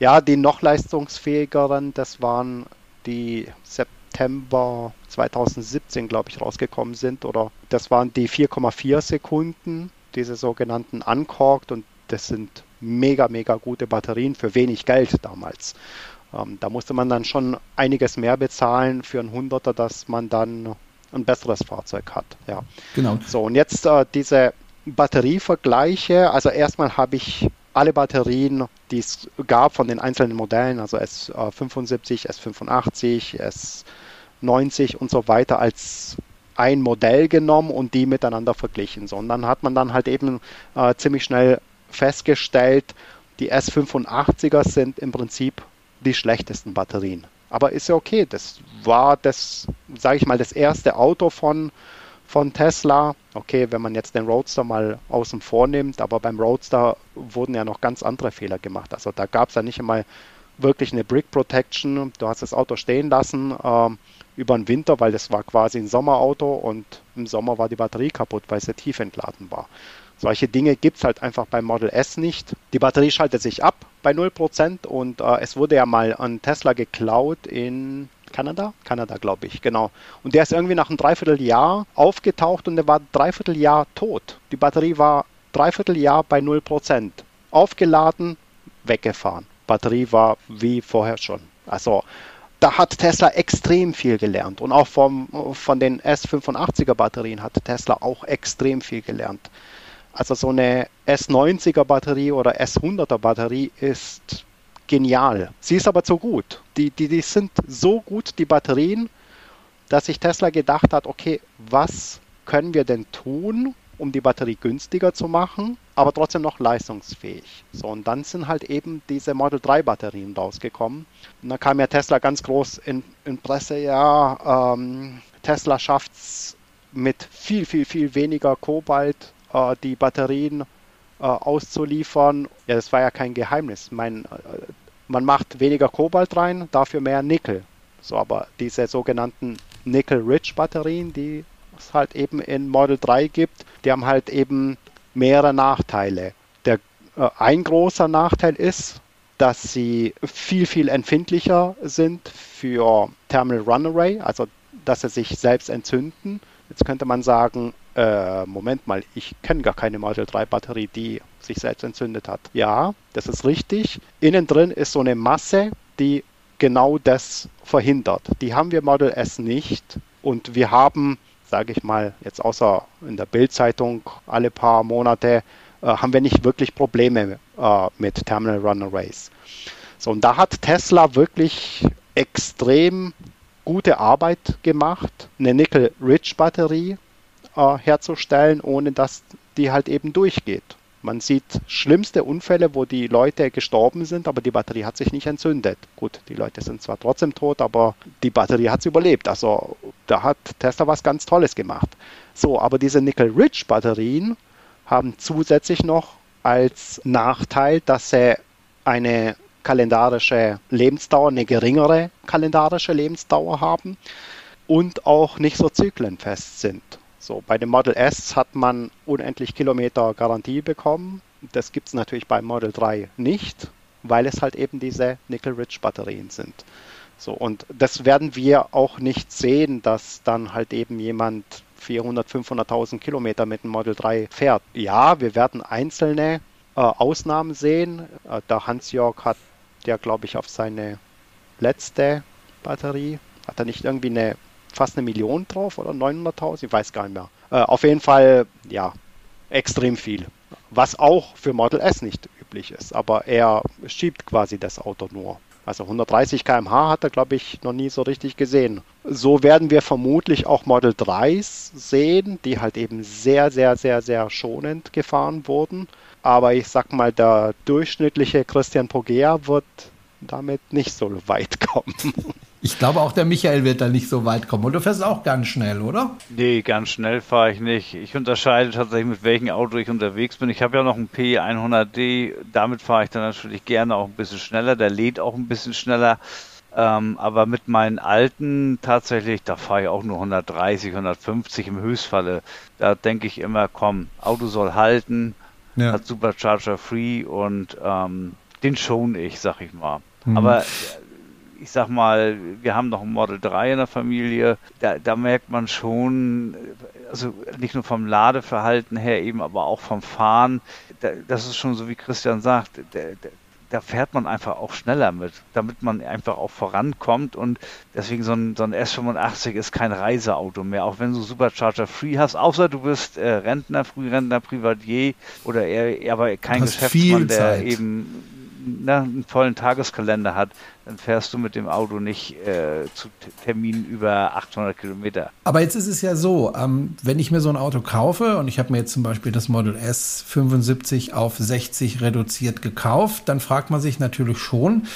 Ja, die noch leistungsfähigeren, das waren die September 2017, glaube ich, rausgekommen sind, oder das waren die 4,4 Sekunden, diese sogenannten Uncorked und das sind mega, mega gute Batterien für wenig Geld damals. Ähm, da musste man dann schon einiges mehr bezahlen für ein Hunderter, dass man dann ein besseres Fahrzeug hat. Ja. Genau. So, und jetzt äh, diese Batterievergleiche. Also erstmal habe ich alle Batterien, die es gab von den einzelnen Modellen, also S75, S85, S90 und so weiter, als ein Modell genommen und die miteinander verglichen. So, und dann hat man dann halt eben äh, ziemlich schnell festgestellt, die S85er sind im Prinzip die schlechtesten Batterien. Aber ist ja okay. Das war das, sage ich mal, das erste Auto von, von Tesla. Okay, wenn man jetzt den Roadster mal außen vor nimmt, aber beim Roadster wurden ja noch ganz andere Fehler gemacht. Also da gab es ja nicht einmal wirklich eine Brick Protection. Du hast das Auto stehen lassen äh, über den Winter, weil das war quasi ein Sommerauto und im Sommer war die Batterie kaputt, weil sie tief entladen war. Solche Dinge gibt es halt einfach beim Model S nicht. Die Batterie schaltet sich ab bei 0% und äh, es wurde ja mal an Tesla geklaut in Kanada? Kanada, glaube ich, genau. Und der ist irgendwie nach einem Dreivierteljahr aufgetaucht und der war Dreivierteljahr tot. Die Batterie war Dreivierteljahr bei 0%. Aufgeladen, weggefahren. Batterie war wie vorher schon. Also da hat Tesla extrem viel gelernt. Und auch vom, von den S85er Batterien hat Tesla auch extrem viel gelernt. Also so eine S90er Batterie oder S100er Batterie ist genial. Sie ist aber zu gut. Die, die, die sind so gut, die Batterien, dass sich Tesla gedacht hat, okay, was können wir denn tun, um die Batterie günstiger zu machen, aber trotzdem noch leistungsfähig. So, und dann sind halt eben diese Model 3 Batterien rausgekommen. Und da kam ja Tesla ganz groß in, in Presse, ja, ähm, Tesla schafft es mit viel, viel, viel weniger Kobalt die Batterien äh, auszuliefern. Ja, das war ja kein Geheimnis. Mein, äh, man macht weniger Kobalt rein, dafür mehr Nickel. So, aber diese sogenannten Nickel-Rich-Batterien, die es halt eben in Model 3 gibt, die haben halt eben mehrere Nachteile. Der, äh, ein großer Nachteil ist, dass sie viel, viel empfindlicher sind für Thermal Runaway, also dass sie sich selbst entzünden. Jetzt könnte man sagen, äh, Moment mal, ich kenne gar keine Model 3 Batterie, die sich selbst entzündet hat. Ja, das ist richtig. Innen drin ist so eine Masse, die genau das verhindert. Die haben wir Model S nicht und wir haben, sage ich mal, jetzt außer in der Bildzeitung alle paar Monate, äh, haben wir nicht wirklich Probleme äh, mit Terminal Runaways. So, und da hat Tesla wirklich extrem gute Arbeit gemacht. Eine Nickel-Rich-Batterie äh, herzustellen, ohne dass die halt eben durchgeht. Man sieht schlimmste Unfälle, wo die Leute gestorben sind, aber die Batterie hat sich nicht entzündet. Gut, die Leute sind zwar trotzdem tot, aber die Batterie hat es überlebt. Also da hat Tesla was ganz Tolles gemacht. So, aber diese Nickel-Rich-Batterien haben zusätzlich noch als Nachteil, dass sie eine kalendarische Lebensdauer, eine geringere kalendarische Lebensdauer haben und auch nicht so zyklenfest sind. So, bei dem Model S hat man unendlich Kilometer Garantie bekommen. Das gibt es natürlich beim Model 3 nicht, weil es halt eben diese Nickel-Rich-Batterien sind. So, und das werden wir auch nicht sehen, dass dann halt eben jemand 400, 500.000 Kilometer mit dem Model 3 fährt. Ja, wir werden einzelne äh, Ausnahmen sehen. Äh, der Hans-Jörg hat ja, glaube ich, auf seine letzte Batterie, hat er nicht irgendwie eine fast eine Million drauf oder 900.000? Ich weiß gar nicht mehr. Äh, auf jeden Fall, ja, extrem viel. Was auch für Model S nicht üblich ist. Aber er schiebt quasi das Auto nur. Also 130 km/h hat er, glaube ich, noch nie so richtig gesehen. So werden wir vermutlich auch Model 3s sehen, die halt eben sehr, sehr, sehr, sehr schonend gefahren wurden. Aber ich sag mal, der durchschnittliche Christian Pogea wird damit nicht so weit kommen. Ich glaube auch der Michael wird da nicht so weit kommen. Und du fährst auch ganz schnell, oder? Nee, ganz schnell fahre ich nicht. Ich unterscheide tatsächlich, mit welchem Auto ich unterwegs bin. Ich habe ja noch einen P100D. Damit fahre ich dann natürlich gerne auch ein bisschen schneller. Der lädt auch ein bisschen schneller. Ähm, aber mit meinen alten tatsächlich, da fahre ich auch nur 130, 150 im Höchstfalle. Da denke ich immer, komm, Auto soll halten, ja. hat Supercharger Free und ähm, den schon ich, sag ich mal. Mhm. Aber ich sag mal, wir haben noch ein Model 3 in der Familie, da, da, merkt man schon, also nicht nur vom Ladeverhalten her eben, aber auch vom Fahren, da, das ist schon so, wie Christian sagt, da, da, fährt man einfach auch schneller mit, damit man einfach auch vorankommt. Und deswegen so ein, so ein S85 ist kein Reiseauto mehr, auch wenn du Supercharger Free hast, außer du bist äh, Rentner, Frührentner, Privatier oder eher, aber kein Geschäftsmann, der eben ne, einen vollen Tageskalender hat, dann fährst du mit dem Auto nicht äh, zu Terminen über 800 Kilometer. Aber jetzt ist es ja so, ähm, wenn ich mir so ein Auto kaufe und ich habe mir jetzt zum Beispiel das Model S 75 auf 60 reduziert gekauft, dann fragt man sich natürlich schon,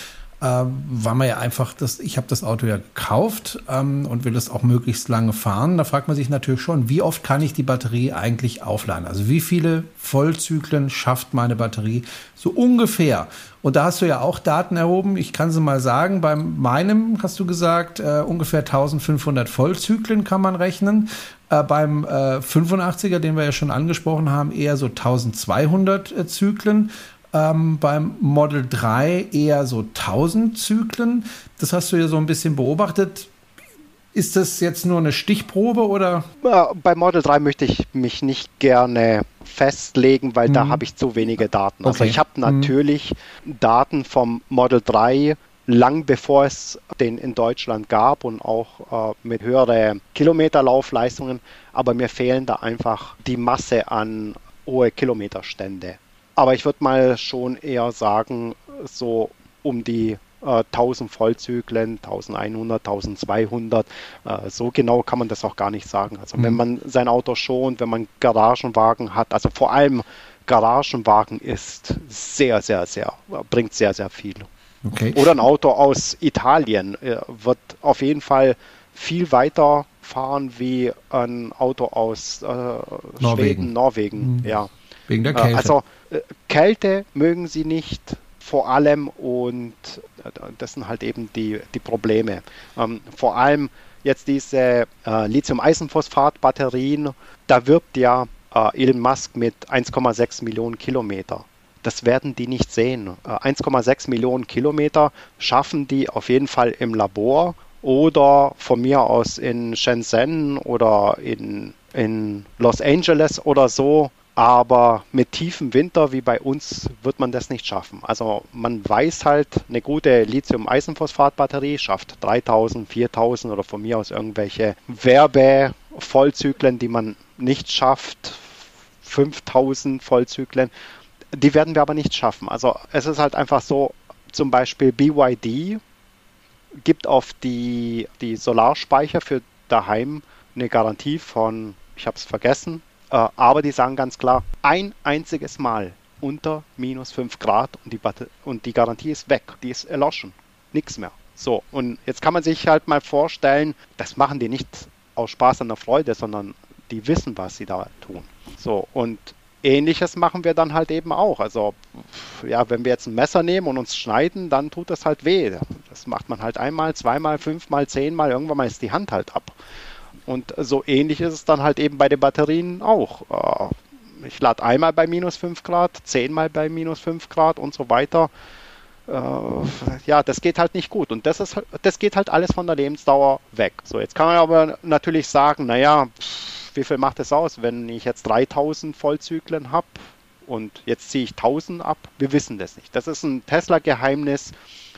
weil man ja einfach das, ich habe das Auto ja gekauft ähm, und will es auch möglichst lange fahren. Da fragt man sich natürlich schon, wie oft kann ich die Batterie eigentlich aufladen? Also wie viele Vollzyklen schafft meine Batterie so ungefähr? Und da hast du ja auch Daten erhoben. Ich kann sie mal sagen, bei meinem hast du gesagt, äh, ungefähr 1500 Vollzyklen kann man rechnen. Äh, beim äh, 85er, den wir ja schon angesprochen haben, eher so 1200 äh, Zyklen ähm, beim Model 3 eher so 1000 Zyklen. Das hast du ja so ein bisschen beobachtet. Ist das jetzt nur eine Stichprobe oder? Bei Model 3 möchte ich mich nicht gerne festlegen, weil mhm. da habe ich zu wenige Daten. Also okay. ich habe mhm. natürlich mhm. Daten vom Model 3 lang bevor es den in Deutschland gab und auch äh, mit höheren Kilometerlaufleistungen, aber mir fehlen da einfach die Masse an hohe Kilometerstände. Aber ich würde mal schon eher sagen, so um die äh, 1000 Vollzyklen, 1100, 1200. Äh, so genau kann man das auch gar nicht sagen. Also mhm. wenn man sein Auto schont, wenn man Garagenwagen hat, also vor allem Garagenwagen ist sehr, sehr, sehr, bringt sehr, sehr viel. Okay. Oder ein Auto aus Italien äh, wird auf jeden Fall viel weiter fahren wie ein Auto aus äh, Norwegen. Schweden, Norwegen. Mhm. Ja. Wegen der Kälte. Also äh, Kälte mögen sie nicht vor allem und äh, das sind halt eben die, die Probleme. Ähm, vor allem jetzt diese äh, Lithium-Eisenphosphat-Batterien, da wirbt ja äh, Elon Musk mit 1,6 Millionen Kilometer. Das werden die nicht sehen. Äh, 1,6 Millionen Kilometer schaffen die auf jeden Fall im Labor oder von mir aus in Shenzhen oder in, in Los Angeles oder so aber mit tiefem Winter wie bei uns wird man das nicht schaffen. Also man weiß halt, eine gute Lithium-Eisenphosphat-Batterie schafft 3000, 4000 oder von mir aus irgendwelche Werbe-Vollzyklen, die man nicht schafft, 5000 Vollzyklen. Die werden wir aber nicht schaffen. Also es ist halt einfach so, zum Beispiel BYD gibt auf die, die Solarspeicher für daheim eine Garantie von, ich habe es vergessen, aber die sagen ganz klar, ein einziges Mal unter minus 5 Grad und die, und die Garantie ist weg, die ist erloschen, nichts mehr. So, und jetzt kann man sich halt mal vorstellen, das machen die nicht aus Spaß an der Freude, sondern die wissen, was sie da tun. So, und ähnliches machen wir dann halt eben auch. Also, ja, wenn wir jetzt ein Messer nehmen und uns schneiden, dann tut das halt weh. Das macht man halt einmal, zweimal, fünfmal, zehnmal, irgendwann mal ist die Hand halt ab. Und so ähnlich ist es dann halt eben bei den Batterien auch. Äh, ich lade einmal bei minus 5 Grad, zehnmal bei minus 5 Grad und so weiter. Äh, ja, das geht halt nicht gut. Und das, ist, das geht halt alles von der Lebensdauer weg. So, jetzt kann man aber natürlich sagen, naja, wie viel macht es aus, wenn ich jetzt 3000 Vollzyklen habe und jetzt ziehe ich 1000 ab? Wir wissen das nicht. Das ist ein Tesla-Geheimnis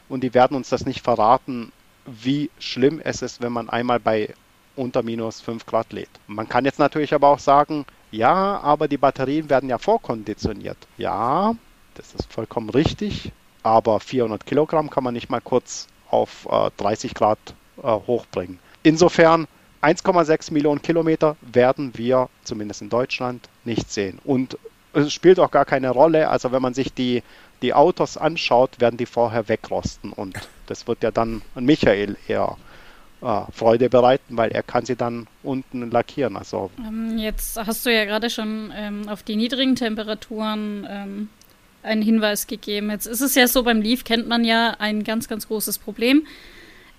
und die werden uns das nicht verraten, wie schlimm es ist, wenn man einmal bei unter minus 5 Grad lädt. Man kann jetzt natürlich aber auch sagen, ja, aber die Batterien werden ja vorkonditioniert. Ja, das ist vollkommen richtig, aber 400 Kilogramm kann man nicht mal kurz auf äh, 30 Grad äh, hochbringen. Insofern 1,6 Millionen Kilometer werden wir zumindest in Deutschland nicht sehen. Und es spielt auch gar keine Rolle. Also wenn man sich die, die Autos anschaut, werden die vorher wegrosten. Und das wird ja dann an Michael eher Freude bereiten, weil er kann sie dann unten lackieren. Also ähm, jetzt hast du ja gerade schon ähm, auf die niedrigen Temperaturen ähm, einen Hinweis gegeben. Jetzt ist es ja so, beim Leaf kennt man ja ein ganz, ganz großes Problem,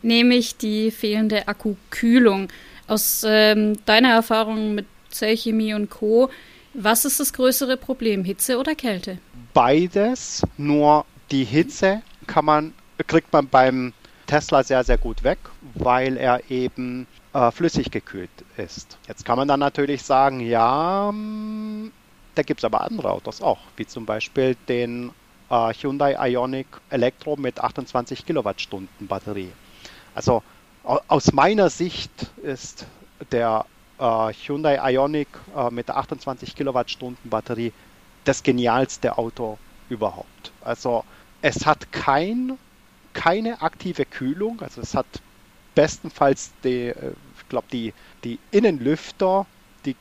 nämlich die fehlende Akkukühlung. Aus ähm, deiner Erfahrung mit Zellchemie und Co., was ist das größere Problem, Hitze oder Kälte? Beides, nur die Hitze kann man, kriegt man beim Tesla sehr, sehr gut weg, weil er eben äh, flüssig gekühlt ist. Jetzt kann man dann natürlich sagen, ja, hm, da gibt es aber andere Autos auch, wie zum Beispiel den äh, Hyundai Ioniq Elektro mit 28 Kilowattstunden Batterie. Also aus meiner Sicht ist der äh, Hyundai Ioniq äh, mit der 28 Kilowattstunden Batterie das genialste Auto überhaupt. Also es hat kein keine aktive Kühlung. Also es hat bestenfalls die, äh, ich glaube, die, die Innenlüfter, die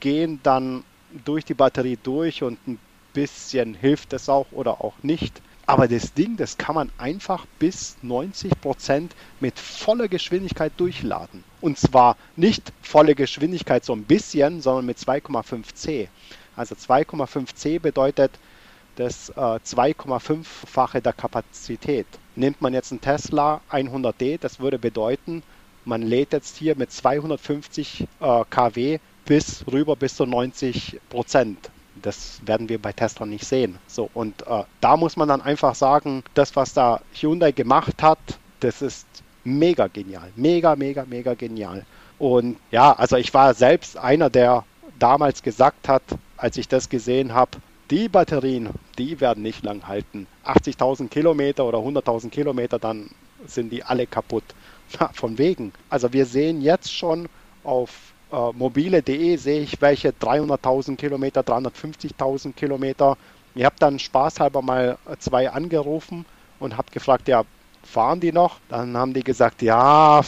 gehen dann durch die Batterie durch und ein bisschen hilft es auch oder auch nicht. Aber das Ding, das kann man einfach bis 90 Prozent mit voller Geschwindigkeit durchladen. Und zwar nicht volle Geschwindigkeit so ein bisschen, sondern mit 2,5 C. Also 2,5 C bedeutet das äh, 2,5-fache der Kapazität. Nimmt man jetzt einen Tesla 100D, das würde bedeuten, man lädt jetzt hier mit 250 äh, kW bis rüber bis zu 90 Prozent. Das werden wir bei Tesla nicht sehen. So, und äh, da muss man dann einfach sagen, das, was da Hyundai gemacht hat, das ist mega genial. Mega, mega, mega genial. Und ja, also ich war selbst einer, der damals gesagt hat, als ich das gesehen habe, die Batterien, die werden nicht lang halten. 80.000 Kilometer oder 100.000 Kilometer, dann sind die alle kaputt. Na, von wegen. Also wir sehen jetzt schon auf äh, mobile.de sehe ich welche 300.000 Kilometer, 350.000 Kilometer. Ich habe dann spaßhalber mal zwei angerufen und habe gefragt, ja, fahren die noch? Dann haben die gesagt, ja,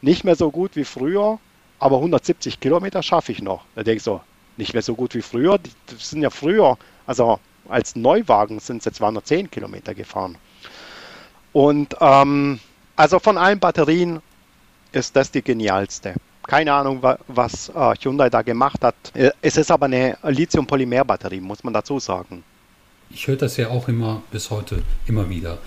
nicht mehr so gut wie früher, aber 170 Kilometer schaffe ich noch. Da denke ich so, nicht mehr so gut wie früher. Die sind ja früher, also als Neuwagen sind sie 210 Kilometer gefahren. Und ähm, also von allen Batterien ist das die genialste. Keine Ahnung, was äh, Hyundai da gemacht hat. Äh, es ist aber eine Lithium-Polymer-Batterie, muss man dazu sagen. Ich höre das ja auch immer bis heute immer wieder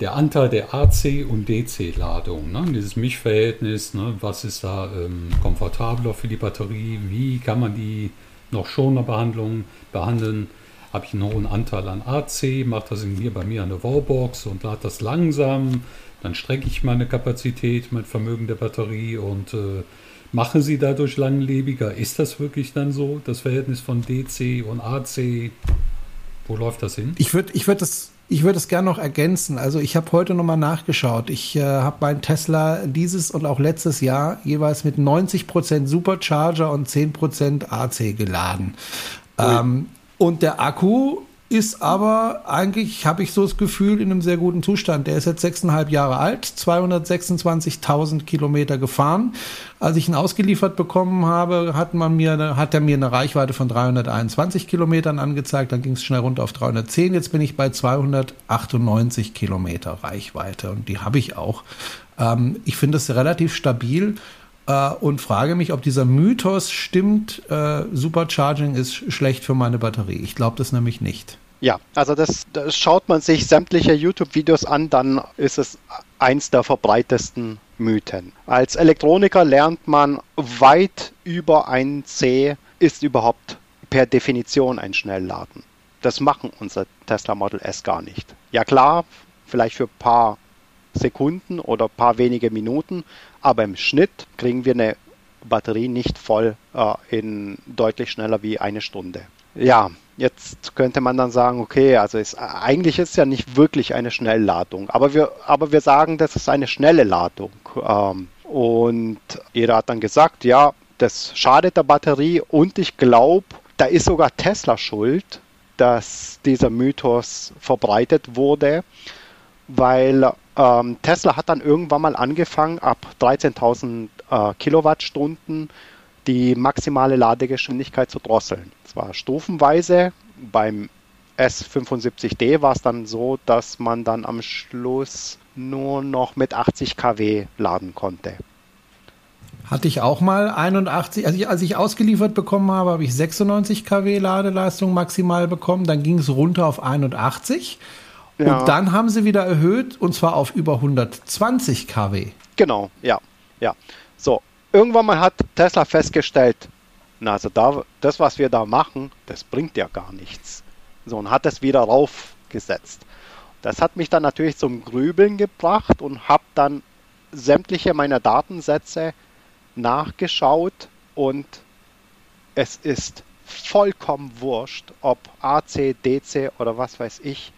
der Anteil der AC- und DC-Ladung, ne? dieses Mischverhältnis, ne? was ist da ähm, komfortabler für die Batterie, wie kann man die noch schoner Behandlung behandeln, habe ich einen hohen Anteil an AC, mache das hier bei mir an der Wallbox und lade das langsam, dann strecke ich meine Kapazität, mein Vermögen der Batterie und äh, mache sie dadurch langlebiger. Ist das wirklich dann so, das Verhältnis von DC und AC? Wo läuft das hin? Ich würde ich würd das ich würde es gerne noch ergänzen. Also ich habe heute nochmal nachgeschaut. Ich äh, habe meinen Tesla dieses und auch letztes Jahr jeweils mit 90% Supercharger und 10% AC geladen. Ähm, und der Akku ist aber eigentlich, habe ich so das Gefühl, in einem sehr guten Zustand. Der ist jetzt sechseinhalb Jahre alt, 226.000 Kilometer gefahren. Als ich ihn ausgeliefert bekommen habe, hat, man mir, hat er mir eine Reichweite von 321 Kilometern angezeigt. Dann ging es schnell runter auf 310. Jetzt bin ich bei 298 Kilometer Reichweite und die habe ich auch. Ähm, ich finde es relativ stabil äh, und frage mich, ob dieser Mythos stimmt, äh, Supercharging ist schlecht für meine Batterie. Ich glaube das nämlich nicht. Ja, also das, das schaut man sich sämtliche YouTube-Videos an, dann ist es eins der verbreitesten Mythen. Als Elektroniker lernt man weit über ein C ist überhaupt per Definition ein Schnellladen. Das machen unser Tesla Model S gar nicht. Ja klar, vielleicht für ein paar Sekunden oder ein paar wenige Minuten, aber im Schnitt kriegen wir eine Batterie nicht voll äh, in deutlich schneller wie eine Stunde. Ja, jetzt könnte man dann sagen, okay, also ist, eigentlich ist es ja nicht wirklich eine Schnellladung, aber wir, aber wir sagen, das ist eine schnelle Ladung. Ähm, und jeder hat dann gesagt, ja, das schadet der Batterie und ich glaube, da ist sogar Tesla schuld, dass dieser Mythos verbreitet wurde, weil ähm, Tesla hat dann irgendwann mal angefangen, ab 13.000 äh, Kilowattstunden die maximale Ladegeschwindigkeit zu drosseln. Zwar stufenweise. Beim S75D war es dann so, dass man dann am Schluss nur noch mit 80 kW laden konnte. Hatte ich auch mal 81, also ich, als ich ausgeliefert bekommen habe, habe ich 96 kW Ladeleistung maximal bekommen, dann ging es runter auf 81 ja. Und dann haben sie wieder erhöht und zwar auf über 120 kW. Genau, ja, ja. So, irgendwann mal hat Tesla festgestellt, na, also da, das, was wir da machen, das bringt ja gar nichts. So, und hat es wieder raufgesetzt. Das hat mich dann natürlich zum Grübeln gebracht und habe dann sämtliche meiner Datensätze nachgeschaut und es ist vollkommen wurscht, ob AC, DC oder was weiß ich,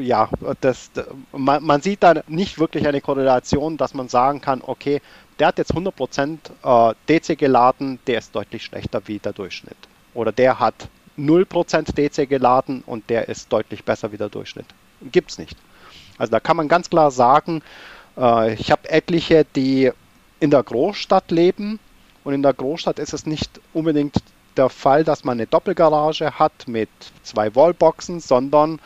ja, das, man, man, sieht da nicht wirklich eine Korrelation, dass man sagen kann, okay, der hat jetzt 100% äh, DC geladen, der ist deutlich schlechter wie der Durchschnitt. Oder der hat 0% DC geladen und der ist deutlich besser wie der Durchschnitt. Gibt es nicht. Also da kann man ganz klar sagen, äh, ich habe etliche, die in der Großstadt leben und in der Großstadt ist es nicht unbedingt der Fall, dass man eine Doppelgarage hat mit zwei Wallboxen, sondern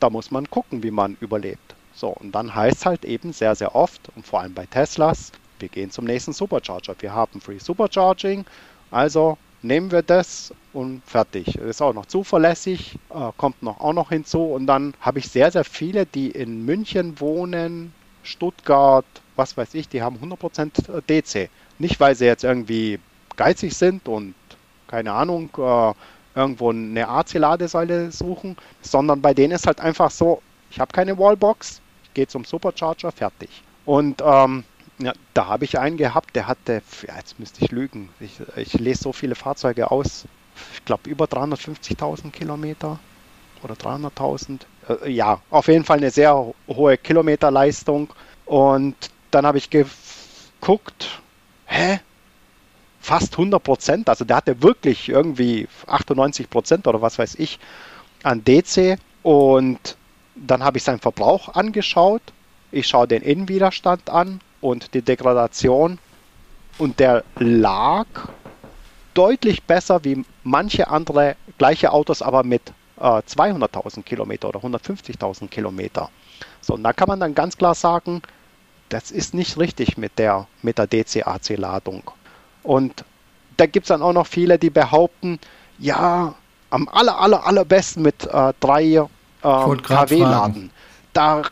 da muss man gucken, wie man überlebt. So, und dann heißt es halt eben sehr, sehr oft, und vor allem bei Teslas, wir gehen zum nächsten Supercharger. Wir haben Free Supercharging, also nehmen wir das und fertig. Das ist auch noch zuverlässig, äh, kommt noch auch noch hinzu. Und dann habe ich sehr, sehr viele, die in München wohnen, Stuttgart, was weiß ich, die haben 100% DC. Nicht, weil sie jetzt irgendwie geizig sind und keine Ahnung, äh, irgendwo eine AC-Ladesäule suchen, sondern bei denen ist halt einfach so, ich habe keine Wallbox, ich gehe zum Supercharger, fertig. Und ähm, ja, da habe ich einen gehabt, der hatte, ja, jetzt müsste ich lügen, ich, ich lese so viele Fahrzeuge aus, ich glaube über 350.000 Kilometer oder 300.000. Äh, ja, auf jeden Fall eine sehr hohe Kilometerleistung. Und dann habe ich geguckt, hä, fast 100 Prozent, also der hatte wirklich irgendwie 98 Prozent oder was weiß ich an DC und dann habe ich seinen Verbrauch angeschaut, ich schaue den Innenwiderstand an und die Degradation und der lag deutlich besser wie manche andere gleiche Autos, aber mit äh, 200.000 Kilometer oder 150.000 Kilometer. So, und da kann man dann ganz klar sagen, das ist nicht richtig mit der, mit der DC-AC-Ladung. Und da gibt es dann auch noch viele, die behaupten, ja, am aller, aller, allerbesten mit äh, drei äh, kW-Laden. Da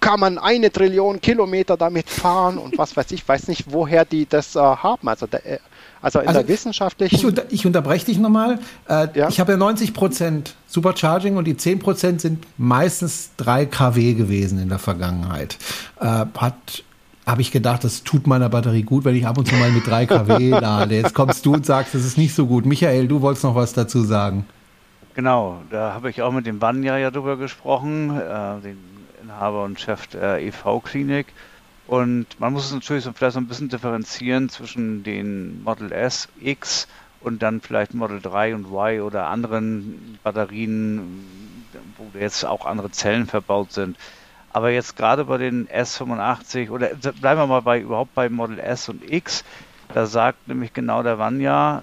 kann man eine Trillion Kilometer damit fahren und was weiß ich, weiß nicht, woher die das äh, haben. Also, da, äh, also in also der wissenschaftlichen. Ich, unter, ich unterbreche dich nochmal. Äh, ja? Ich habe ja 90 Prozent Supercharging und die 10 Prozent sind meistens 3 kW gewesen in der Vergangenheit. Äh, hat habe ich gedacht, das tut meiner Batterie gut, wenn ich ab und zu mal mit 3 kW lade. Jetzt kommst du und sagst, das ist nicht so gut. Michael, du wolltest noch was dazu sagen. Genau, da habe ich auch mit dem Vanya ja drüber gesprochen, äh, den Inhaber und Chef der EV-Klinik. Und man muss es natürlich so vielleicht so ein bisschen differenzieren zwischen den Model S, X und dann vielleicht Model 3 und Y oder anderen Batterien, wo jetzt auch andere Zellen verbaut sind. Aber jetzt gerade bei den S85 oder bleiben wir mal bei überhaupt bei Model S und X, da sagt nämlich genau der Vanya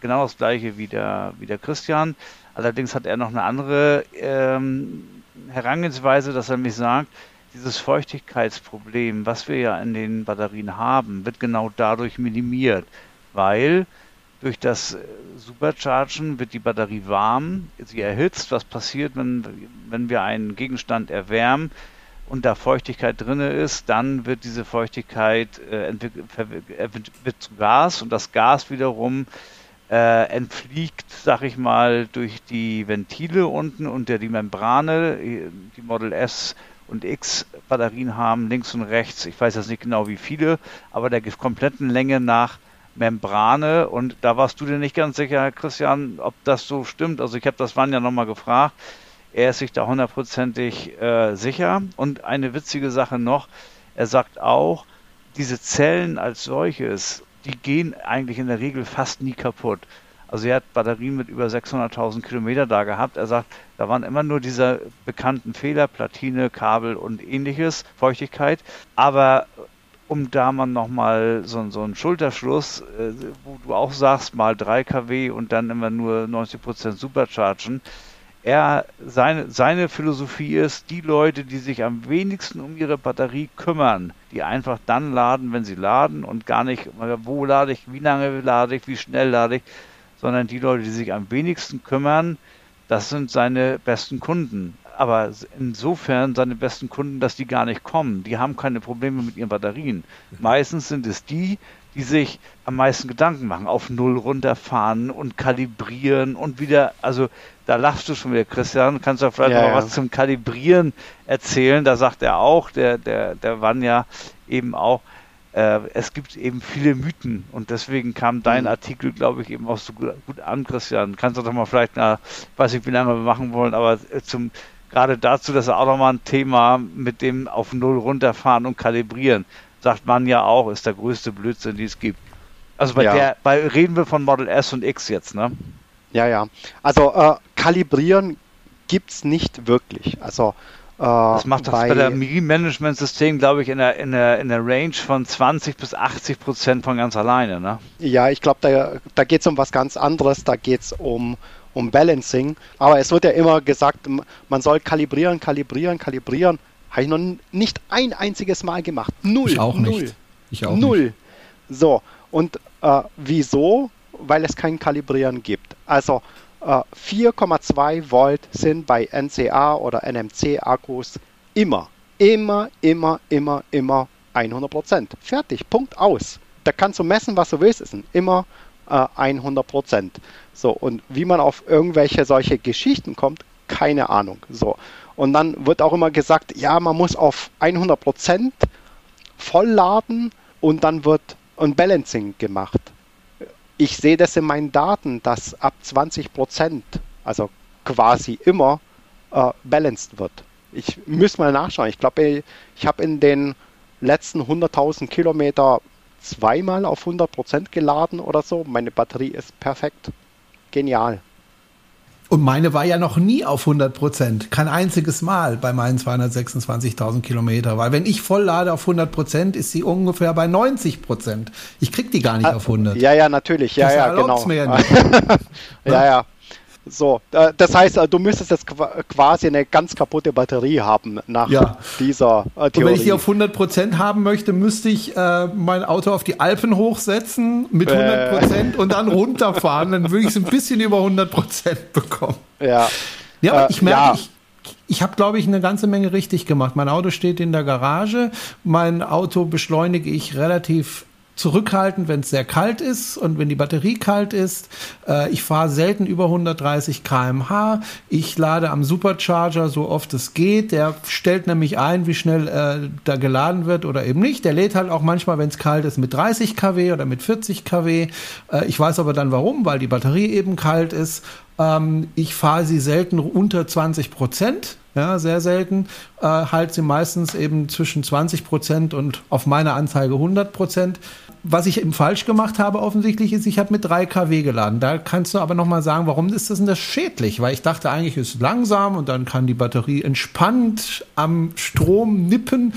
genau das gleiche wie der, wie der Christian. Allerdings hat er noch eine andere ähm, Herangehensweise, dass er mich sagt, dieses Feuchtigkeitsproblem, was wir ja in den Batterien haben, wird genau dadurch minimiert, weil durch das Superchargen wird die Batterie warm, sie erhitzt. Was passiert, wenn, wenn wir einen Gegenstand erwärmen und da Feuchtigkeit drin ist, dann wird diese Feuchtigkeit äh, wird zu Gas und das Gas wiederum äh, entfliegt, sag ich mal, durch die Ventile unten unter die Membrane. Die Model S und X Batterien haben links und rechts, ich weiß jetzt nicht genau wie viele, aber der kompletten Länge nach Membrane und da warst du dir nicht ganz sicher, Christian, ob das so stimmt. Also ich habe das Wann ja nochmal gefragt. Er ist sich da hundertprozentig äh, sicher. Und eine witzige Sache noch, er sagt auch, diese Zellen als solches, die gehen eigentlich in der Regel fast nie kaputt. Also er hat Batterien mit über 600.000 Kilometer da gehabt. Er sagt, da waren immer nur diese bekannten Fehler, Platine, Kabel und ähnliches, Feuchtigkeit. Aber um da mal nochmal so, so einen Schulterschluss, äh, wo du auch sagst, mal 3 kW und dann immer nur 90% Superchargen. Er, seine, seine Philosophie ist, die Leute, die sich am wenigsten um ihre Batterie kümmern, die einfach dann laden, wenn sie laden und gar nicht, wo lade ich, wie lange lade ich, wie schnell lade ich, sondern die Leute, die sich am wenigsten kümmern, das sind seine besten Kunden. Aber insofern seine besten Kunden, dass die gar nicht kommen. Die haben keine Probleme mit ihren Batterien. Meistens sind es die, die sich am meisten Gedanken machen, auf Null runterfahren und kalibrieren und wieder, also da lachst du schon wieder, Christian, kannst du vielleicht ja, noch ja. was zum Kalibrieren erzählen? Da sagt er auch, der, der, der Vanya eben auch, äh, es gibt eben viele Mythen und deswegen kam dein mhm. Artikel, glaube ich, eben auch so gut, gut, an, Christian. Kannst du doch mal vielleicht, na, weiß nicht, wie lange wir machen wollen, aber äh, zum gerade dazu, dass er auch nochmal ein Thema mit dem auf Null runterfahren und kalibrieren, sagt man ja auch, ist der größte Blödsinn, die es gibt. Also bei ja. der, bei reden wir von Model S und X jetzt, ne? Ja, ja. Also äh, kalibrieren gibt es nicht wirklich. Also äh, das macht das bei, bei der Management-System, glaube ich, in der, in, der, in der Range von 20 bis 80 Prozent von ganz alleine. Ne? Ja, ich glaube, da, da geht es um was ganz anderes. Da geht es um, um Balancing. Aber es wird ja immer gesagt, man soll kalibrieren, kalibrieren, kalibrieren. Habe ich noch nicht ein einziges Mal gemacht. Null. Ich auch Null. nicht. Ich auch Null. Nicht. So, und äh, wieso? Weil es kein Kalibrieren gibt. Also 4,2 äh, Volt sind bei NCA oder NMC-Akkus immer, immer, immer, immer, immer 100 Prozent. Fertig, Punkt aus. Da kannst du messen, was du willst, es sind immer äh, 100 Prozent. So, und wie man auf irgendwelche solche Geschichten kommt, keine Ahnung. So, und dann wird auch immer gesagt, ja, man muss auf 100 Prozent vollladen und dann wird ein Balancing gemacht ich sehe das in meinen Daten, dass ab 20 Prozent, also quasi immer, äh, balanced wird. Ich muss mal nachschauen. Ich glaube, ich habe in den letzten 100.000 Kilometer zweimal auf 100 Prozent geladen oder so. Meine Batterie ist perfekt. Genial. Und meine war ja noch nie auf 100 Prozent. Kein einziges Mal bei meinen 226.000 Kilometer. Weil wenn ich voll lade auf 100 Prozent, ist sie ungefähr bei 90 Prozent. Ich krieg die gar nicht ah, auf 100. Ja, ja, natürlich. Ja, das ja, genau. Mir ja, ja, ja. So, äh, das heißt, äh, du müsstest jetzt quasi eine ganz kaputte Batterie haben nach ja. dieser Theorie. Äh, Und wenn ich die auf 100% haben möchte, müsste ich äh, mein Auto auf die Alpen hochsetzen mit 100% äh. und dann runterfahren. Dann würde ich es ein bisschen über 100% bekommen. Ja. Ja, aber ich merke, ja. ich, ich habe, glaube ich, eine ganze Menge richtig gemacht. Mein Auto steht in der Garage. Mein Auto beschleunige ich relativ zurückhaltend, wenn es sehr kalt ist und wenn die Batterie kalt ist. Äh, ich fahre selten über 130 km/h. Ich lade am Supercharger so oft es geht. Der stellt nämlich ein, wie schnell äh, da geladen wird oder eben nicht. Der lädt halt auch manchmal, wenn es kalt ist, mit 30 kW oder mit 40 kW. Äh, ich weiß aber dann warum, weil die Batterie eben kalt ist. Ähm, ich fahre sie selten unter 20 Prozent ja, sehr selten, äh, halt sie meistens eben zwischen 20 Prozent und auf meiner Anzeige 100 Prozent. Was ich eben falsch gemacht habe offensichtlich ist, ich habe mit 3 kW geladen. Da kannst du aber nochmal sagen, warum ist das denn das schädlich? Weil ich dachte eigentlich, es ist langsam und dann kann die Batterie entspannt am Strom nippen.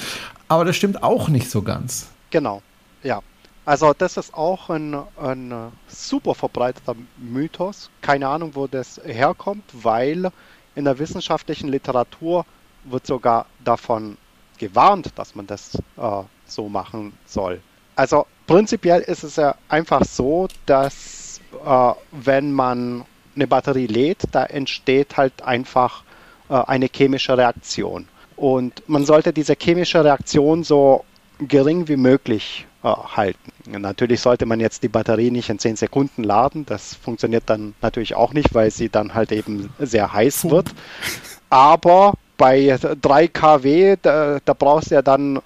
Aber das stimmt auch nicht so ganz. Genau, ja. Also das ist auch ein, ein super verbreiteter Mythos. Keine Ahnung, wo das herkommt, weil in der wissenschaftlichen Literatur wird sogar davon gewarnt, dass man das äh, so machen soll. Also prinzipiell ist es ja einfach so, dass äh, wenn man eine Batterie lädt, da entsteht halt einfach äh, eine chemische Reaktion. Und man sollte diese chemische Reaktion so gering wie möglich äh, halten. Natürlich sollte man jetzt die Batterie nicht in 10 Sekunden laden. Das funktioniert dann natürlich auch nicht, weil sie dann halt eben sehr heiß wird. Aber bei 3 kW, da, da brauchst du ja dann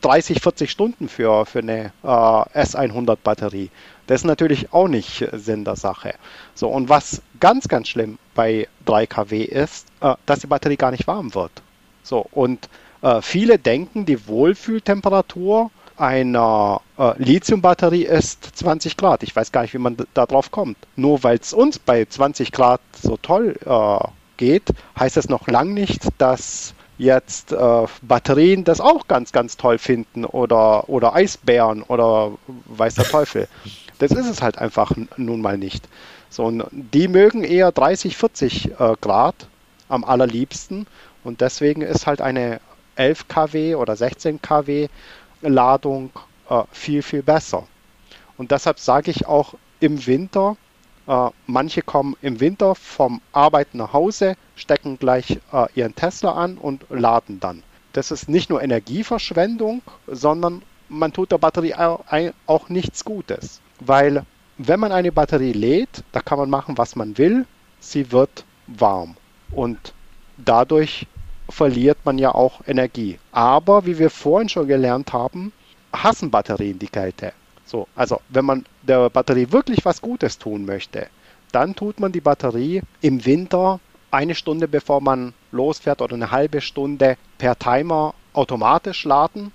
30, 40 Stunden für, für eine äh, S100 Batterie. Das ist natürlich auch nicht Sinn der Sache. So, und was ganz, ganz schlimm bei 3 kW ist, äh, dass die Batterie gar nicht warm wird. So, und äh, viele denken, die Wohlfühltemperatur einer äh, Lithiumbatterie ist 20 Grad. Ich weiß gar nicht, wie man da drauf kommt. Nur weil es uns bei 20 Grad so toll äh, geht, heißt es noch lang nicht, dass jetzt äh, Batterien das auch ganz, ganz toll finden oder, oder Eisbären oder weiß der Teufel. Das ist es halt einfach nun mal nicht. So, und die mögen eher 30, 40 äh, Grad am allerliebsten und deswegen ist halt eine 11 kW oder 16 kW Ladung äh, viel, viel besser. Und deshalb sage ich auch im Winter, äh, manche kommen im Winter vom Arbeiten nach Hause, stecken gleich äh, ihren Tesla an und laden dann. Das ist nicht nur Energieverschwendung, sondern man tut der Batterie auch nichts Gutes. Weil wenn man eine Batterie lädt, da kann man machen, was man will, sie wird warm. Und dadurch verliert man ja auch Energie. Aber wie wir vorhin schon gelernt haben, hassen Batterien die Kälte. So, also wenn man der Batterie wirklich was Gutes tun möchte, dann tut man die Batterie im Winter eine Stunde bevor man losfährt oder eine halbe Stunde per Timer automatisch laden.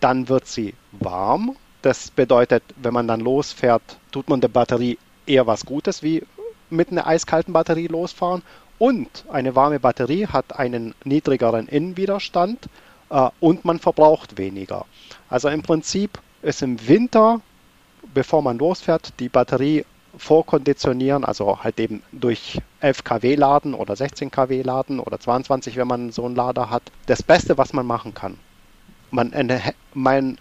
Dann wird sie warm. Das bedeutet, wenn man dann losfährt, tut man der Batterie eher was Gutes, wie mit einer eiskalten Batterie losfahren. Und eine warme Batterie hat einen niedrigeren Innenwiderstand äh, und man verbraucht weniger. Also im Prinzip ist im Winter, bevor man losfährt, die Batterie vorkonditionieren, also halt eben durch 11 kW laden oder 16 kW laden oder 22, wenn man so einen Lader hat, das Beste, was man machen kann. Man, man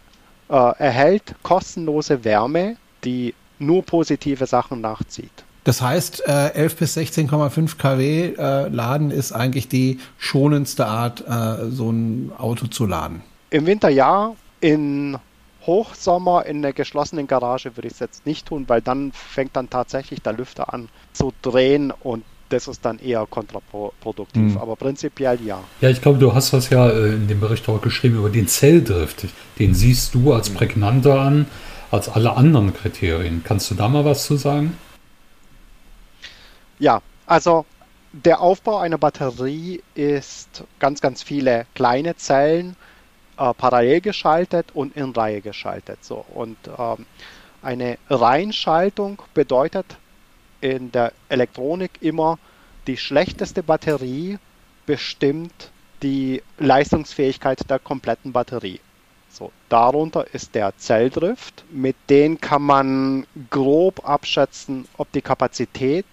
äh, erhält kostenlose Wärme, die nur positive Sachen nachzieht. Das heißt, äh, 11 bis 16,5 kW äh, Laden ist eigentlich die schonendste Art, äh, so ein Auto zu laden. Im Winter ja, in Hochsommer in der geschlossenen Garage würde ich es jetzt nicht tun, weil dann fängt dann tatsächlich der Lüfter an zu drehen und das ist dann eher kontraproduktiv. Mhm. Aber prinzipiell ja. Ja, ich glaube, du hast das ja äh, in dem Bericht auch geschrieben über den Zelldrift. Den siehst du als prägnanter an als alle anderen Kriterien. Kannst du da mal was zu sagen? Ja, also der Aufbau einer Batterie ist ganz, ganz viele kleine Zellen äh, parallel geschaltet und in Reihe geschaltet. So. Und ähm, eine Reihenschaltung bedeutet in der Elektronik immer, die schlechteste Batterie bestimmt die Leistungsfähigkeit der kompletten Batterie. So, darunter ist der Zelldrift. Mit dem kann man grob abschätzen, ob die Kapazität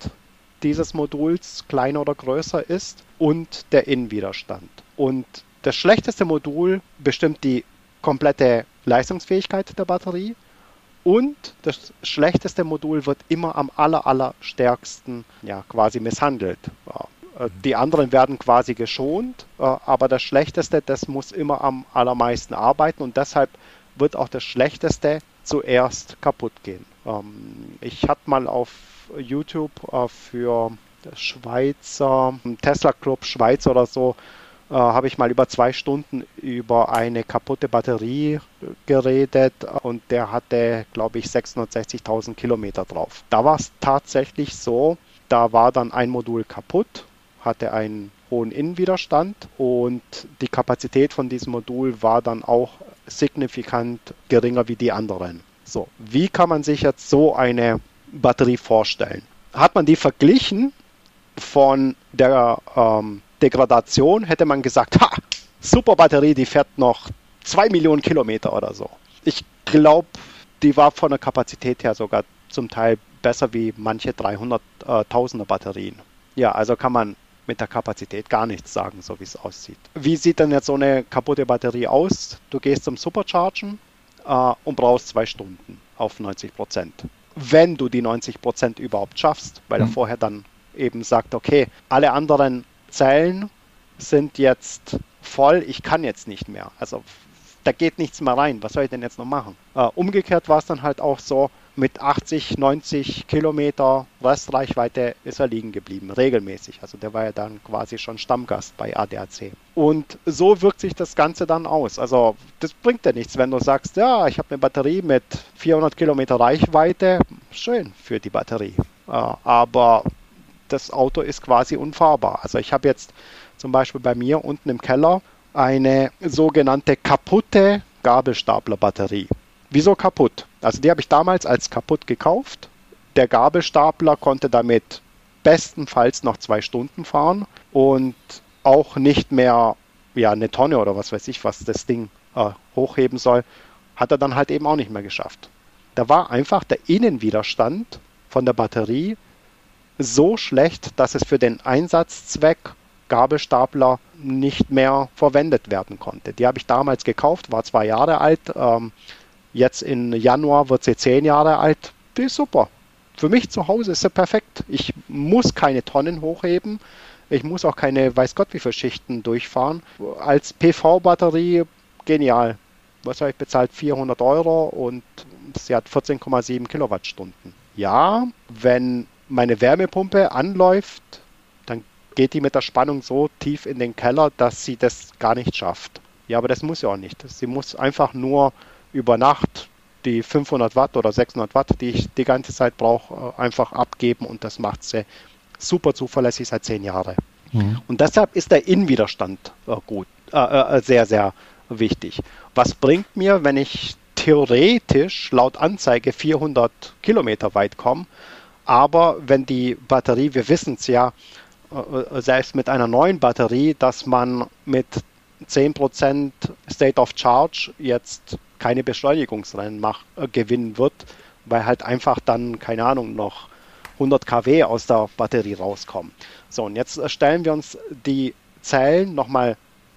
dieses Moduls kleiner oder größer ist und der Innenwiderstand. Und das schlechteste Modul bestimmt die komplette Leistungsfähigkeit der Batterie und das schlechteste Modul wird immer am aller, aller stärksten ja, quasi misshandelt. Äh, die anderen werden quasi geschont, äh, aber das Schlechteste, das muss immer am allermeisten arbeiten und deshalb wird auch das Schlechteste zuerst kaputt gehen. Ähm, ich hatte mal auf YouTube äh, für Schweizer Tesla Club Schweiz oder so äh, habe ich mal über zwei Stunden über eine kaputte Batterie geredet und der hatte, glaube ich, 660.000 Kilometer drauf. Da war es tatsächlich so, da war dann ein Modul kaputt, hatte ein hohen Innenwiderstand und die Kapazität von diesem Modul war dann auch signifikant geringer wie die anderen. So, wie kann man sich jetzt so eine Batterie vorstellen? Hat man die verglichen von der ähm, Degradation, hätte man gesagt, ha, super Batterie, die fährt noch zwei Millionen Kilometer oder so. Ich glaube, die war von der Kapazität her sogar zum Teil besser wie manche 300.000er äh, Batterien. Ja, also kann man mit der Kapazität gar nichts sagen, so wie es aussieht. Wie sieht denn jetzt so eine kaputte Batterie aus? Du gehst zum Superchargen äh, und brauchst zwei Stunden auf 90 Prozent. Wenn du die 90 Prozent überhaupt schaffst, weil mhm. er vorher dann eben sagt, okay, alle anderen Zellen sind jetzt voll, ich kann jetzt nicht mehr. Also da geht nichts mehr rein. Was soll ich denn jetzt noch machen? Äh, umgekehrt war es dann halt auch so, mit 80, 90 Kilometer Restreichweite ist er liegen geblieben, regelmäßig. Also der war ja dann quasi schon Stammgast bei ADAC. Und so wirkt sich das Ganze dann aus. Also das bringt ja nichts, wenn du sagst, ja, ich habe eine Batterie mit 400 Kilometer Reichweite. Schön für die Batterie. Äh, aber das Auto ist quasi unfahrbar. Also ich habe jetzt zum Beispiel bei mir unten im Keller eine sogenannte kaputte Gabelstaplerbatterie. Wieso kaputt? Also die habe ich damals als kaputt gekauft. Der Gabelstapler konnte damit bestenfalls noch zwei Stunden fahren und auch nicht mehr ja, eine Tonne oder was weiß ich, was das Ding äh, hochheben soll, hat er dann halt eben auch nicht mehr geschafft. Da war einfach der Innenwiderstand von der Batterie so schlecht, dass es für den Einsatzzweck Gabelstapler nicht mehr verwendet werden konnte. Die habe ich damals gekauft, war zwei Jahre alt. Ähm, jetzt im Januar wird sie zehn Jahre alt. Die ist super. Für mich zu Hause ist sie perfekt. Ich muss keine Tonnen hochheben. Ich muss auch keine, weiß Gott, wie viele Schichten durchfahren. Als PV-Batterie genial. Was habe ich bezahlt? 400 Euro und sie hat 14,7 Kilowattstunden. Ja, wenn meine Wärmepumpe anläuft, dann geht die mit der Spannung so tief in den Keller, dass sie das gar nicht schafft. Ja, aber das muss sie auch nicht. Sie muss einfach nur über Nacht die 500 Watt oder 600 Watt, die ich die ganze Zeit brauche, äh, einfach abgeben und das macht sie super zuverlässig seit zehn Jahren. Mhm. Und deshalb ist der Innenwiderstand äh, gut, äh, äh, sehr, sehr wichtig. Was bringt mir, wenn ich theoretisch laut Anzeige 400 Kilometer weit komme, aber wenn die Batterie, wir wissen es ja, äh, selbst mit einer neuen Batterie, dass man mit 10% State of Charge jetzt keine Beschleunigungsrennen mach, äh, gewinnen wird, weil halt einfach dann, keine Ahnung, noch 100 kW aus der Batterie rauskommen. So, und jetzt stellen wir uns die Zellen nochmal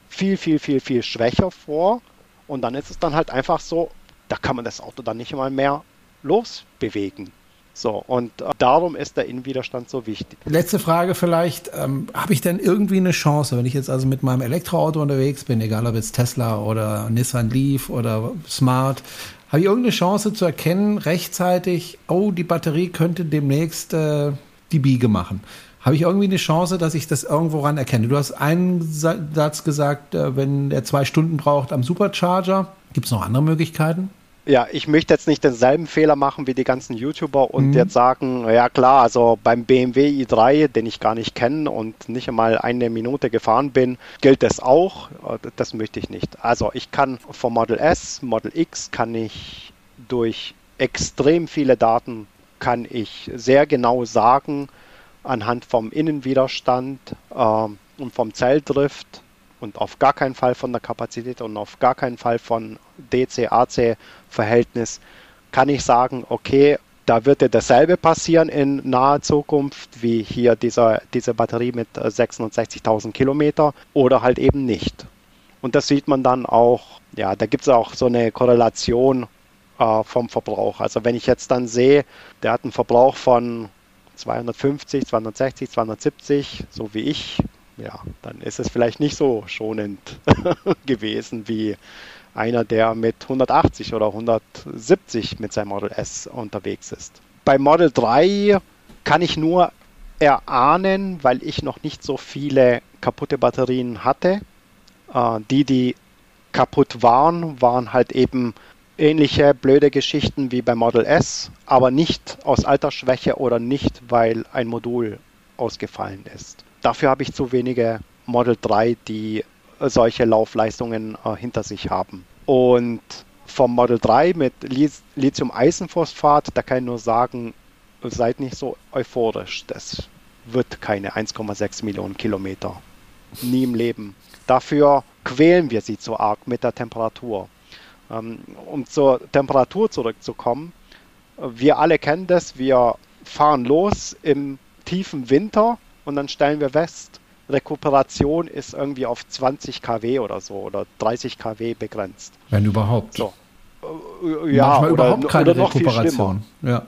viel, viel, viel, viel schwächer vor und dann ist es dann halt einfach so, da kann man das Auto dann nicht mal mehr losbewegen. So, und äh, darum ist der Innenwiderstand so wichtig. Letzte Frage vielleicht. Ähm, Habe ich denn irgendwie eine Chance, wenn ich jetzt also mit meinem Elektroauto unterwegs bin, egal ob jetzt Tesla oder Nissan Leaf oder Smart, habe ich irgendeine Chance zu erkennen, rechtzeitig, oh, die Batterie könnte demnächst äh, die Biege machen? Habe ich irgendwie eine Chance, dass ich das irgendwo ran erkenne? Du hast einen Satz gesagt, äh, wenn er zwei Stunden braucht am Supercharger. Gibt es noch andere Möglichkeiten? Ja, ich möchte jetzt nicht denselben Fehler machen wie die ganzen YouTuber und mhm. jetzt sagen, ja klar, also beim BMW i3, den ich gar nicht kenne und nicht einmal eine Minute gefahren bin, gilt das auch. Das möchte ich nicht. Also ich kann vom Model S, Model X kann ich durch extrem viele Daten kann ich sehr genau sagen, anhand vom Innenwiderstand äh, und vom Zelldrift, und auf gar keinen Fall von der Kapazität und auf gar keinen Fall von DC-AC-Verhältnis kann ich sagen, okay, da wird dir dasselbe passieren in naher Zukunft wie hier dieser, diese Batterie mit 66.000 Kilometer oder halt eben nicht. Und das sieht man dann auch, ja, da gibt es auch so eine Korrelation äh, vom Verbrauch. Also wenn ich jetzt dann sehe, der hat einen Verbrauch von 250, 260, 270, so wie ich, ja, dann ist es vielleicht nicht so schonend gewesen wie einer, der mit 180 oder 170 mit seinem Model S unterwegs ist. Bei Model 3 kann ich nur erahnen, weil ich noch nicht so viele kaputte Batterien hatte. Äh, die, die kaputt waren, waren halt eben ähnliche blöde Geschichten wie bei Model S, aber nicht aus Altersschwäche oder nicht, weil ein Modul ausgefallen ist dafür habe ich zu wenige Model 3, die äh, solche Laufleistungen äh, hinter sich haben. Und vom Model 3 mit Lithium-Eisenphosphat, da kann ich nur sagen, seid nicht so euphorisch. Das wird keine 1,6 Millionen Kilometer. Nie im Leben. Dafür quälen wir sie zu arg mit der Temperatur. Ähm, um zur Temperatur zurückzukommen, wir alle kennen das, wir fahren los im tiefen Winter und dann stellen wir fest, Rekuperation ist irgendwie auf 20 kW oder so oder 30 kW begrenzt. Wenn überhaupt. So. Äh, ja, Manchmal oder, überhaupt keine oder noch Rekuperation. Viel ja.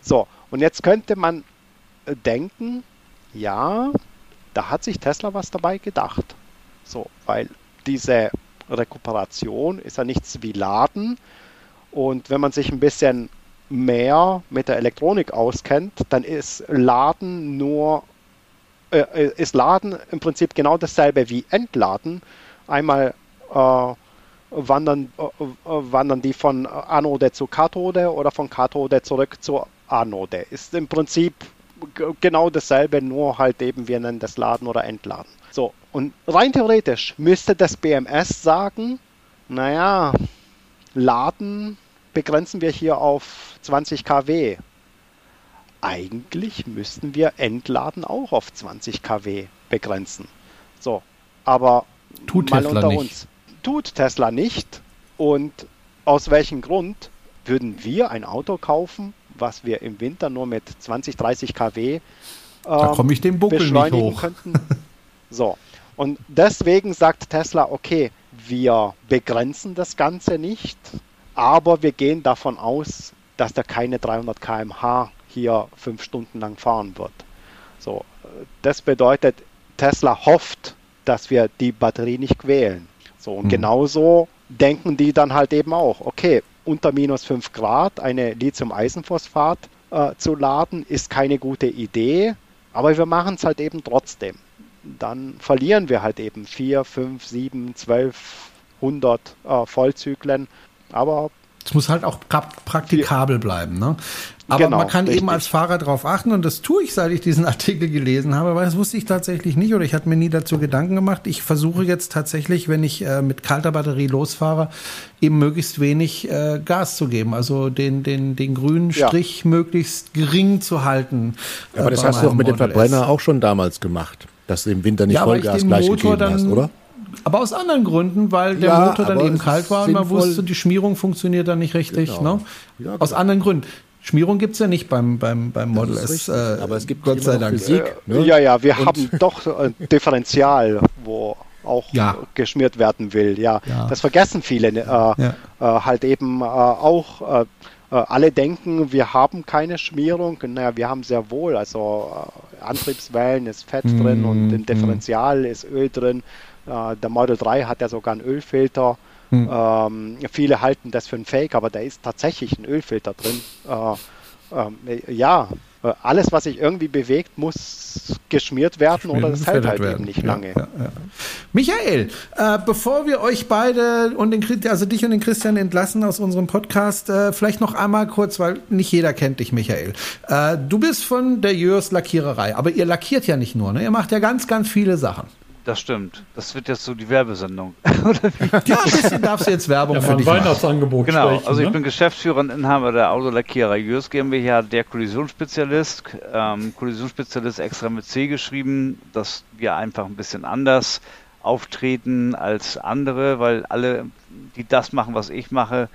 So, und jetzt könnte man äh, denken, ja, da hat sich Tesla was dabei gedacht. So, weil diese Rekuperation ist ja nichts wie Laden. Und wenn man sich ein bisschen mehr mit der Elektronik auskennt, dann ist Laden nur äh, ist Laden im Prinzip genau dasselbe wie Entladen. Einmal äh, wandern, äh, äh wandern die von Anode zu Kathode oder von Kathode zurück zur Anode. Ist im Prinzip genau dasselbe, nur halt eben wir nennen das Laden oder Entladen. So, und rein theoretisch müsste das BMS sagen, naja, Laden begrenzen wir hier auf 20 kW. Eigentlich müssten wir Entladen auch auf 20 kW begrenzen. So, aber tut mal Tesla unter nicht. uns. Tut Tesla nicht. Und aus welchem Grund würden wir ein Auto kaufen, was wir im Winter nur mit 20, 30 kW äh, da komme ich den Buckel nicht hoch. könnten? So, und deswegen sagt Tesla, okay, wir begrenzen das Ganze nicht, aber wir gehen davon aus, dass da keine 300 km/h hier fünf Stunden lang fahren wird. So, das bedeutet, Tesla hofft, dass wir die Batterie nicht quälen. So, und mhm. genauso denken die dann halt eben auch, okay, unter minus 5 Grad eine Lithium-Eisenphosphat äh, zu laden, ist keine gute Idee, aber wir machen es halt eben trotzdem. Dann verlieren wir halt eben 4, 5, 7, 12, 100 äh, Vollzyklen, aber es muss halt auch praktikabel bleiben. Ne? Aber genau, man kann richtig. eben als Fahrer darauf achten und das tue ich, seit ich diesen Artikel gelesen habe, weil das wusste ich tatsächlich nicht oder ich hatte mir nie dazu Gedanken gemacht. Ich versuche jetzt tatsächlich, wenn ich äh, mit kalter Batterie losfahre, eben möglichst wenig äh, Gas zu geben, also den, den, den grünen Strich ja. möglichst gering zu halten. Ja, aber äh, das hast du doch mit dem Verbrenner S. auch schon damals gemacht, dass du im Winter nicht ja, Vollgas gleich gegeben dann, hast, oder? Aber aus anderen Gründen, weil der ja, Motor dann eben kalt war und man wusste, die Schmierung funktioniert dann nicht richtig. Genau. Ne? Ja, aus anderen Gründen. Schmierung gibt es ja nicht beim, beim, beim Model S. Äh, aber es gibt Gott sei Dank Physik. Ne? Ja, ja, wir und haben doch ein Differential, wo auch ja. geschmiert werden will. Ja, ja. das vergessen viele äh, ja. äh, halt eben äh, auch. Äh, äh, alle denken, wir haben keine Schmierung. Naja, wir haben sehr wohl. Also Antriebswellen ist Fett mm, drin und im Differential mm. ist Öl drin. der Model 3 hat ja sogar einen Ölfilter. Hm. Ähm, viele halten das für ein Fake, aber da ist tatsächlich ein Ölfilter drin. Äh, äh, ja, alles, was sich irgendwie bewegt, muss geschmiert werden oder das hält halt werden. eben nicht lange. Ja, ja. Michael, äh, bevor wir euch beide und den, also dich und den Christian entlassen aus unserem Podcast, äh, vielleicht noch einmal kurz, weil nicht jeder kennt dich, Michael. Äh, du bist von der Jörs Lackiererei, aber ihr lackiert ja nicht nur, ne? ihr macht ja ganz, ganz viele Sachen. Das stimmt. Das wird jetzt so die Werbesendung. ja, ein bisschen darfst du jetzt Werbung ja, für dich Weihnachtsangebot Genau, sprechen, also ich ne? bin Geschäftsführer und Inhaber der Autolackierer Jörs GmbH, der Kollisionsspezialist. Ähm, Kollisionsspezialist extra mit C geschrieben, dass wir einfach ein bisschen anders auftreten als andere, weil alle, die das machen, was ich mache,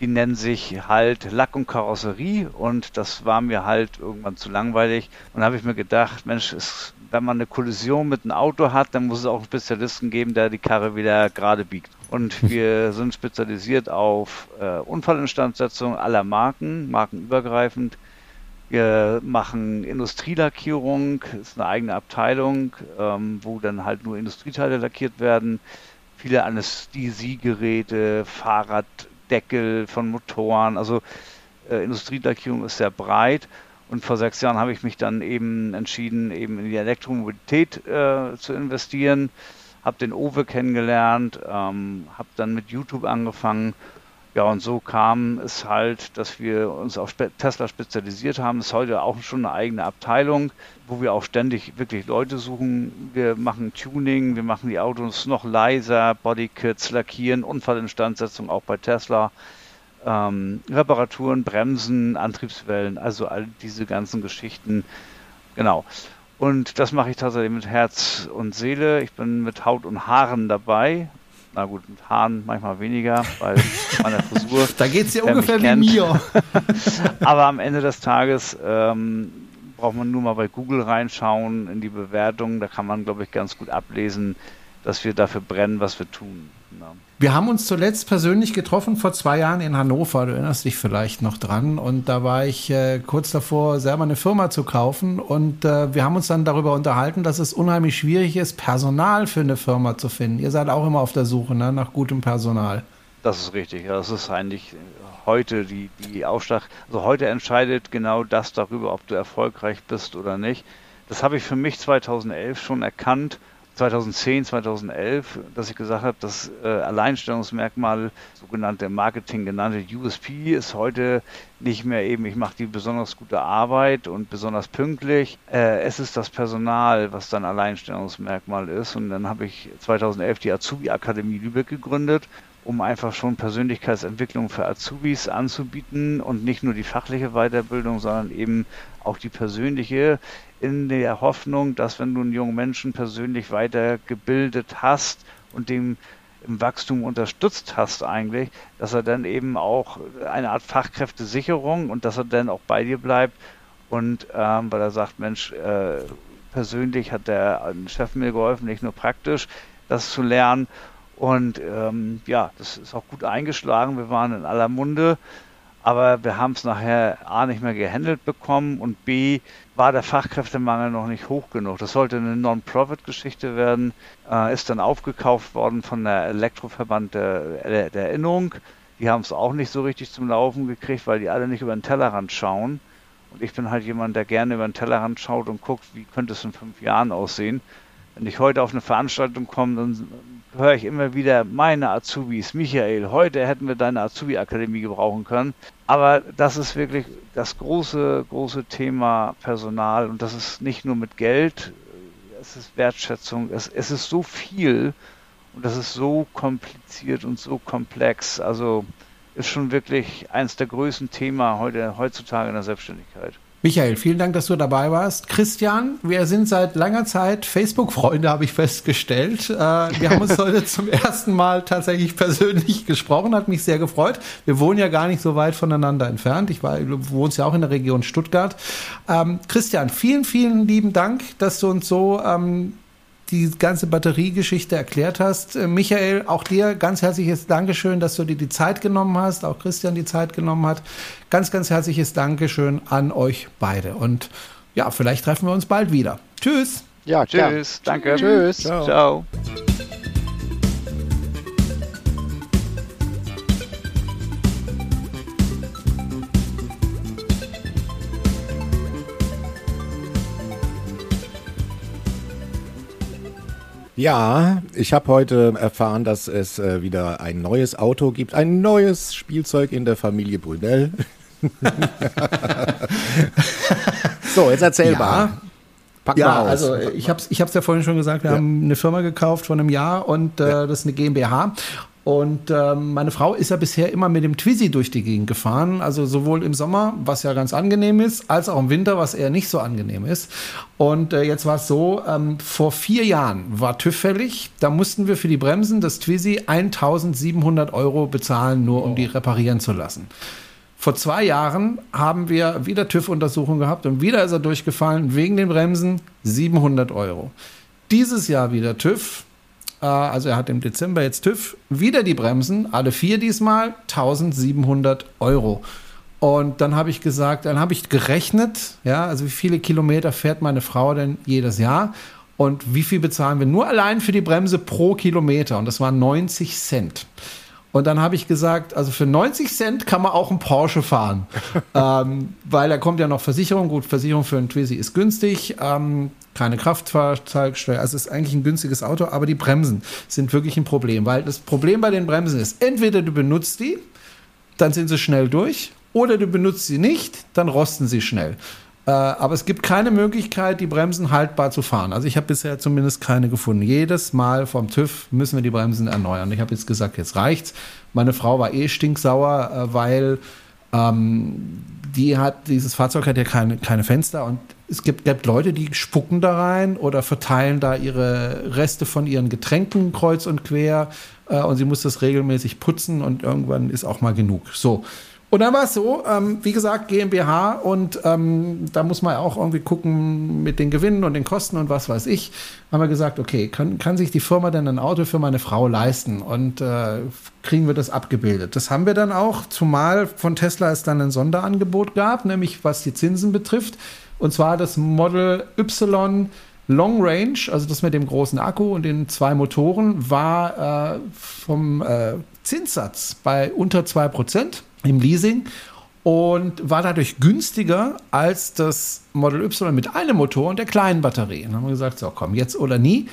die nennen sich halt Lack und Karosserie und das war mir halt irgendwann zu langweilig. Und da habe ich mir gedacht, Mensch, es wenn man eine Kollision mit einem Auto hat, dann muss es auch einen Spezialisten geben, der die Karre wieder gerade biegt. Und wir sind spezialisiert auf äh, Unfallinstandsetzung aller Marken, markenübergreifend. Wir machen Industrielackierung, ist eine eigene Abteilung, ähm, wo dann halt nur Industrieteile lackiert werden. Viele Anästhesiegeräte, Fahrraddeckel von Motoren, also äh, Industrielackierung ist sehr breit. Und vor sechs Jahren habe ich mich dann eben entschieden, eben in die Elektromobilität äh, zu investieren. Habe den Owe kennengelernt, ähm, habe dann mit YouTube angefangen. Ja, und so kam es halt, dass wir uns auf Tesla spezialisiert haben. Ist heute auch schon eine eigene Abteilung, wo wir auch ständig wirklich Leute suchen. Wir machen Tuning, wir machen die Autos noch leiser, Bodykits, Lackieren, Unfallinstandsetzung auch bei Tesla. Ähm, Reparaturen, Bremsen, Antriebswellen, also all diese ganzen Geschichten. Genau. Und das mache ich tatsächlich mit Herz und Seele. Ich bin mit Haut und Haaren dabei na gut, mit Haaren manchmal weniger, weil meiner Frisur. da geht es ja ungefähr wie mir. Aber am Ende des Tages ähm, braucht man nur mal bei Google reinschauen in die Bewertungen. Da kann man, glaube ich, ganz gut ablesen, dass wir dafür brennen, was wir tun. Ja. Wir haben uns zuletzt persönlich getroffen vor zwei Jahren in Hannover. Du erinnerst dich vielleicht noch dran. Und da war ich äh, kurz davor, selber eine Firma zu kaufen. Und äh, wir haben uns dann darüber unterhalten, dass es unheimlich schwierig ist, Personal für eine Firma zu finden. Ihr seid auch immer auf der Suche ne, nach gutem Personal. Das ist richtig. Das ist eigentlich heute die, die Aufschlag. Also heute entscheidet genau das darüber, ob du erfolgreich bist oder nicht. Das habe ich für mich 2011 schon erkannt 2010, 2011, dass ich gesagt habe, das äh, Alleinstellungsmerkmal, sogenannte Marketing genannte USP, ist heute nicht mehr eben, ich mache die besonders gute Arbeit und besonders pünktlich. Äh, es ist das Personal, was dann Alleinstellungsmerkmal ist. Und dann habe ich 2011 die Azubi Akademie Lübeck gegründet um einfach schon Persönlichkeitsentwicklung für Azubis anzubieten und nicht nur die fachliche Weiterbildung, sondern eben auch die persönliche in der Hoffnung, dass wenn du einen jungen Menschen persönlich weitergebildet hast und dem im Wachstum unterstützt hast eigentlich, dass er dann eben auch eine Art Fachkräftesicherung und dass er dann auch bei dir bleibt und ähm, weil er sagt, Mensch, äh, persönlich hat der Chef mir geholfen, nicht nur praktisch das zu lernen und ähm, ja, das ist auch gut eingeschlagen. Wir waren in aller Munde aber wir haben es nachher A nicht mehr gehandelt bekommen und B war der Fachkräftemangel noch nicht hoch genug. Das sollte eine Non-Profit-Geschichte werden, äh, ist dann aufgekauft worden von der Elektroverband der, der Erinnerung. Die haben es auch nicht so richtig zum Laufen gekriegt, weil die alle nicht über den Tellerrand schauen. Und ich bin halt jemand, der gerne über den Tellerrand schaut und guckt, wie könnte es in fünf Jahren aussehen. Wenn ich heute auf eine Veranstaltung komme, dann höre ich immer wieder meine Azubis, Michael, heute hätten wir deine Azubi-Akademie gebrauchen können. Aber das ist wirklich das große, große Thema Personal und das ist nicht nur mit Geld, es ist Wertschätzung, es, es ist so viel und das ist so kompliziert und so komplex. Also ist schon wirklich eines der größten Themen heute, heutzutage in der Selbstständigkeit. Michael, vielen Dank, dass du dabei warst. Christian, wir sind seit langer Zeit Facebook-Freunde, habe ich festgestellt. Äh, wir haben uns heute zum ersten Mal tatsächlich persönlich gesprochen, hat mich sehr gefreut. Wir wohnen ja gar nicht so weit voneinander entfernt. Ich war, du wohnst ja auch in der Region Stuttgart. Ähm, Christian, vielen, vielen lieben Dank, dass du uns so ähm, die ganze Batteriegeschichte erklärt hast. Äh, Michael, auch dir ganz herzliches Dankeschön, dass du dir die Zeit genommen hast, auch Christian die Zeit genommen hat. Ganz, ganz herzliches Dankeschön an euch beide. Und ja, vielleicht treffen wir uns bald wieder. Tschüss. Ja, tschüss. Danke. Tschüss. Ciao. Ciao. Ja, ich habe heute erfahren, dass es äh, wieder ein neues Auto gibt, ein neues Spielzeug in der Familie Brunel. so, jetzt erzähl ja. mal. Pack ja, mal aus. also ich habe es ich ja vorhin schon gesagt, wir ja. haben eine Firma gekauft vor einem Jahr und äh, ja. das ist eine GmbH und ähm, meine Frau ist ja bisher immer mit dem Twizy durch die Gegend gefahren. Also sowohl im Sommer, was ja ganz angenehm ist, als auch im Winter, was eher nicht so angenehm ist. Und äh, jetzt war es so, ähm, vor vier Jahren war TÜV fällig. Da mussten wir für die Bremsen des Twizy 1700 Euro bezahlen, nur um oh. die reparieren zu lassen. Vor zwei Jahren haben wir wieder TÜV-Untersuchung gehabt und wieder ist er durchgefallen wegen den Bremsen 700 Euro. Dieses Jahr wieder TÜV, also er hat im Dezember jetzt TÜV, wieder die Bremsen, alle vier diesmal, 1700 Euro. Und dann habe ich gesagt, dann habe ich gerechnet, ja, also wie viele Kilometer fährt meine Frau denn jedes Jahr und wie viel bezahlen wir nur allein für die Bremse pro Kilometer und das waren 90 Cent. Und dann habe ich gesagt, also für 90 Cent kann man auch einen Porsche fahren. ähm, weil da kommt ja noch Versicherung. Gut, Versicherung für einen Twizy ist günstig. Ähm, keine Kraftfahrzeugsteuer. Also es ist eigentlich ein günstiges Auto, aber die Bremsen sind wirklich ein Problem. Weil das Problem bei den Bremsen ist, entweder du benutzt die, dann sind sie schnell durch. Oder du benutzt sie nicht, dann rosten sie schnell. Äh, aber es gibt keine Möglichkeit, die Bremsen haltbar zu fahren. Also ich habe bisher zumindest keine gefunden. Jedes Mal vom TÜV müssen wir die Bremsen erneuern. Ich habe jetzt gesagt, jetzt reicht's. Meine Frau war eh stinksauer, äh, weil ähm, die hat, dieses Fahrzeug hat ja keine, keine Fenster und es gibt, gibt Leute, die spucken da rein oder verteilen da ihre Reste von ihren Getränken kreuz und quer äh, und sie muss das regelmäßig putzen und irgendwann ist auch mal genug. So. Und dann war es so, ähm, wie gesagt, GmbH und ähm, da muss man auch irgendwie gucken mit den Gewinnen und den Kosten und was weiß ich. Haben wir gesagt, okay, kann, kann sich die Firma denn ein Auto für meine Frau leisten und äh, kriegen wir das abgebildet? Das haben wir dann auch, zumal von Tesla es dann ein Sonderangebot gab, nämlich was die Zinsen betrifft. Und zwar das Model Y Long Range, also das mit dem großen Akku und den zwei Motoren, war äh, vom äh, Zinssatz bei unter 2% im Leasing und war dadurch günstiger als das Model Y mit einem Motor und der kleinen Batterie. Dann haben wir gesagt, so komm, jetzt oder nie.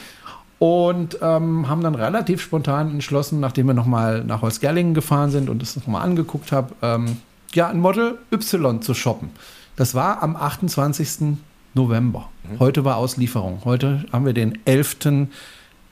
Und ähm, haben dann relativ spontan entschlossen, nachdem wir nochmal nach Holzgerlingen gefahren sind und das nochmal angeguckt habe, ähm, ja, ein Model Y zu shoppen. Das war am 28. November. Mhm. Heute war Auslieferung. Heute haben wir den 11.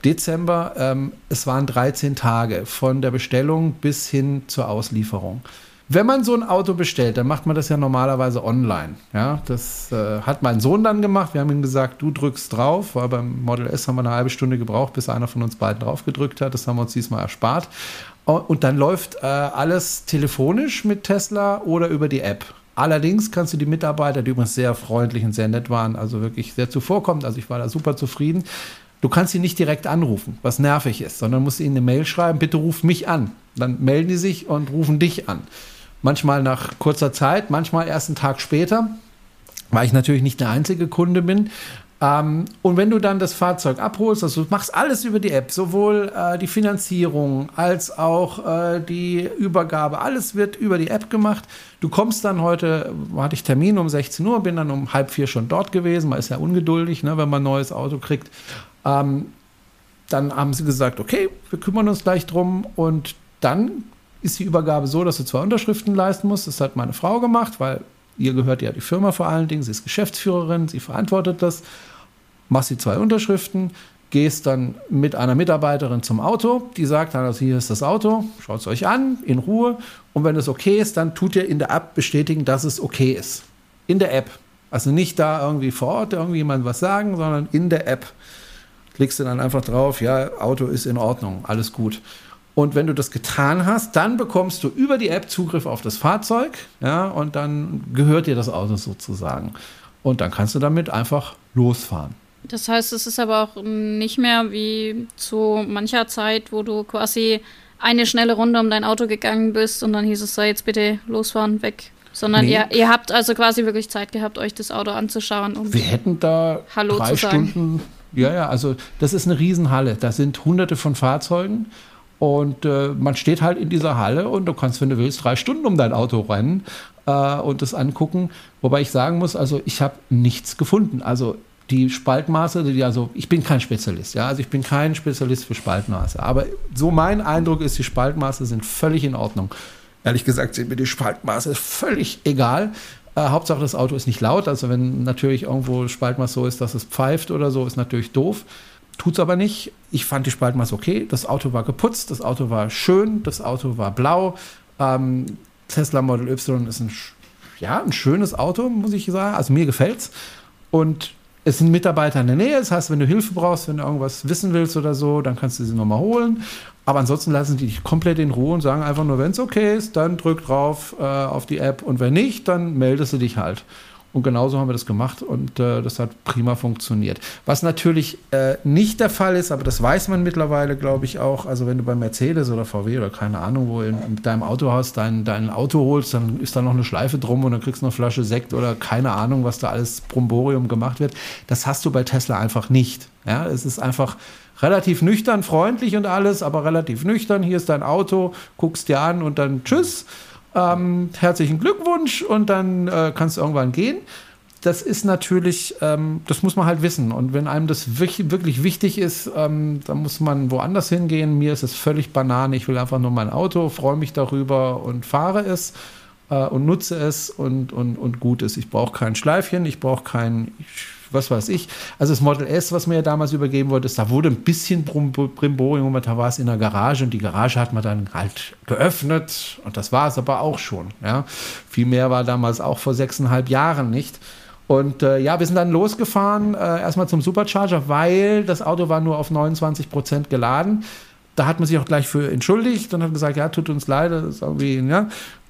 Dezember. Ähm, es waren 13 Tage von der Bestellung bis hin zur Auslieferung. Wenn man so ein Auto bestellt, dann macht man das ja normalerweise online. Ja, das äh, hat mein Sohn dann gemacht. Wir haben ihm gesagt, du drückst drauf, weil beim Model S haben wir eine halbe Stunde gebraucht, bis einer von uns beiden drauf gedrückt hat. Das haben wir uns diesmal erspart. Und dann läuft äh, alles telefonisch mit Tesla oder über die App. Allerdings kannst du die Mitarbeiter, die übrigens sehr freundlich und sehr nett waren, also wirklich sehr zuvorkommt, also ich war da super zufrieden, du kannst sie nicht direkt anrufen, was nervig ist, sondern musst ihnen eine Mail schreiben, bitte ruf mich an. Dann melden die sich und rufen dich an manchmal nach kurzer Zeit, manchmal erst einen Tag später, weil ich natürlich nicht der einzige Kunde bin. Ähm, und wenn du dann das Fahrzeug abholst, also du machst alles über die App, sowohl äh, die Finanzierung als auch äh, die Übergabe, alles wird über die App gemacht. Du kommst dann heute, hatte ich Termin um 16 Uhr, bin dann um halb vier schon dort gewesen, man ist ja ungeduldig, ne, wenn man ein neues Auto kriegt. Ähm, dann haben sie gesagt, okay, wir kümmern uns gleich drum und dann ist die Übergabe so, dass du zwei Unterschriften leisten musst. Das hat meine Frau gemacht, weil ihr gehört ja die Firma vor allen Dingen. Sie ist Geschäftsführerin, sie verantwortet das. Machst die zwei Unterschriften, gehst dann mit einer Mitarbeiterin zum Auto, die sagt dann, also hier ist das Auto, schaut es euch an, in Ruhe. Und wenn es okay ist, dann tut ihr in der App bestätigen, dass es okay ist. In der App. Also nicht da irgendwie vor Ort irgendwie jemand was sagen, sondern in der App. Klickst du dann einfach drauf, ja, Auto ist in Ordnung, alles gut. Und wenn du das getan hast, dann bekommst du über die App Zugriff auf das Fahrzeug, ja, und dann gehört dir das Auto sozusagen. Und dann kannst du damit einfach losfahren. Das heißt, es ist aber auch nicht mehr wie zu mancher Zeit, wo du quasi eine schnelle Runde um dein Auto gegangen bist und dann hieß es, so jetzt bitte losfahren, weg. Sondern nee. ihr, ihr habt also quasi wirklich Zeit gehabt, euch das Auto anzuschauen. Um Wir hätten da Hallo drei Stunden. Ja, ja, also das ist eine Riesenhalle. Da sind hunderte von Fahrzeugen. Und äh, man steht halt in dieser Halle und du kannst, wenn du willst, drei Stunden um dein Auto rennen äh, und das angucken. Wobei ich sagen muss, also ich habe nichts gefunden. Also die Spaltmaße, die also ich bin kein Spezialist, ja, also ich bin kein Spezialist für Spaltmaße, aber so mein Eindruck ist, die Spaltmaße sind völlig in Ordnung. Ehrlich gesagt sind mir die Spaltmaße völlig egal. Äh, Hauptsache das Auto ist nicht laut, also wenn natürlich irgendwo Spaltmaß so ist, dass es pfeift oder so, ist natürlich doof. Tut's aber nicht. Ich fand die Spaltmaße okay. Das Auto war geputzt, das Auto war schön, das Auto war blau. Ähm, Tesla Model Y ist ein, ja, ein schönes Auto, muss ich sagen. Also mir gefällt's. Und es sind Mitarbeiter in der Nähe. Das heißt, wenn du Hilfe brauchst, wenn du irgendwas wissen willst oder so, dann kannst du sie nochmal holen. Aber ansonsten lassen sie dich komplett in Ruhe und sagen einfach nur, wenn es okay ist, dann drück drauf äh, auf die App und wenn nicht, dann meldest du dich halt. Und genauso haben wir das gemacht und äh, das hat prima funktioniert. Was natürlich äh, nicht der Fall ist, aber das weiß man mittlerweile, glaube ich, auch. Also wenn du bei Mercedes oder VW oder keine Ahnung, wo in, mit deinem Autohaus dein, dein Auto holst, dann ist da noch eine Schleife drum und dann kriegst du eine Flasche Sekt oder keine Ahnung, was da alles Bromborium gemacht wird. Das hast du bei Tesla einfach nicht. Ja, es ist einfach relativ nüchtern, freundlich und alles, aber relativ nüchtern. Hier ist dein Auto, guckst dir an und dann tschüss ähm, herzlichen Glückwunsch und dann äh, kannst du irgendwann gehen. das ist natürlich, ähm, das muss man halt wissen. Und wenn einem das wirklich, wichtig ist, ähm, dann muss man woanders hingehen. Mir ist es völlig banane. Ich will einfach nur mein Auto, freue mich darüber und fahre es äh, und nutze es und, und, und gut ist. Ich brauche kein Schleifchen, ich brauche kein, was weiß ich. Also das Model S, was mir ja damals übergeben wurde, da wurde ein bisschen Brimborium, da war es in der Garage und die Garage hat man dann halt geöffnet und das war es aber auch schon. Ja. Viel mehr war damals auch vor sechseinhalb Jahren nicht. Und äh, ja, wir sind dann losgefahren, äh, erstmal zum Supercharger, weil das Auto war nur auf 29 Prozent geladen. Da hat man sich auch gleich für entschuldigt und hat gesagt, ja, tut uns leid, das ist irgendwie, ja.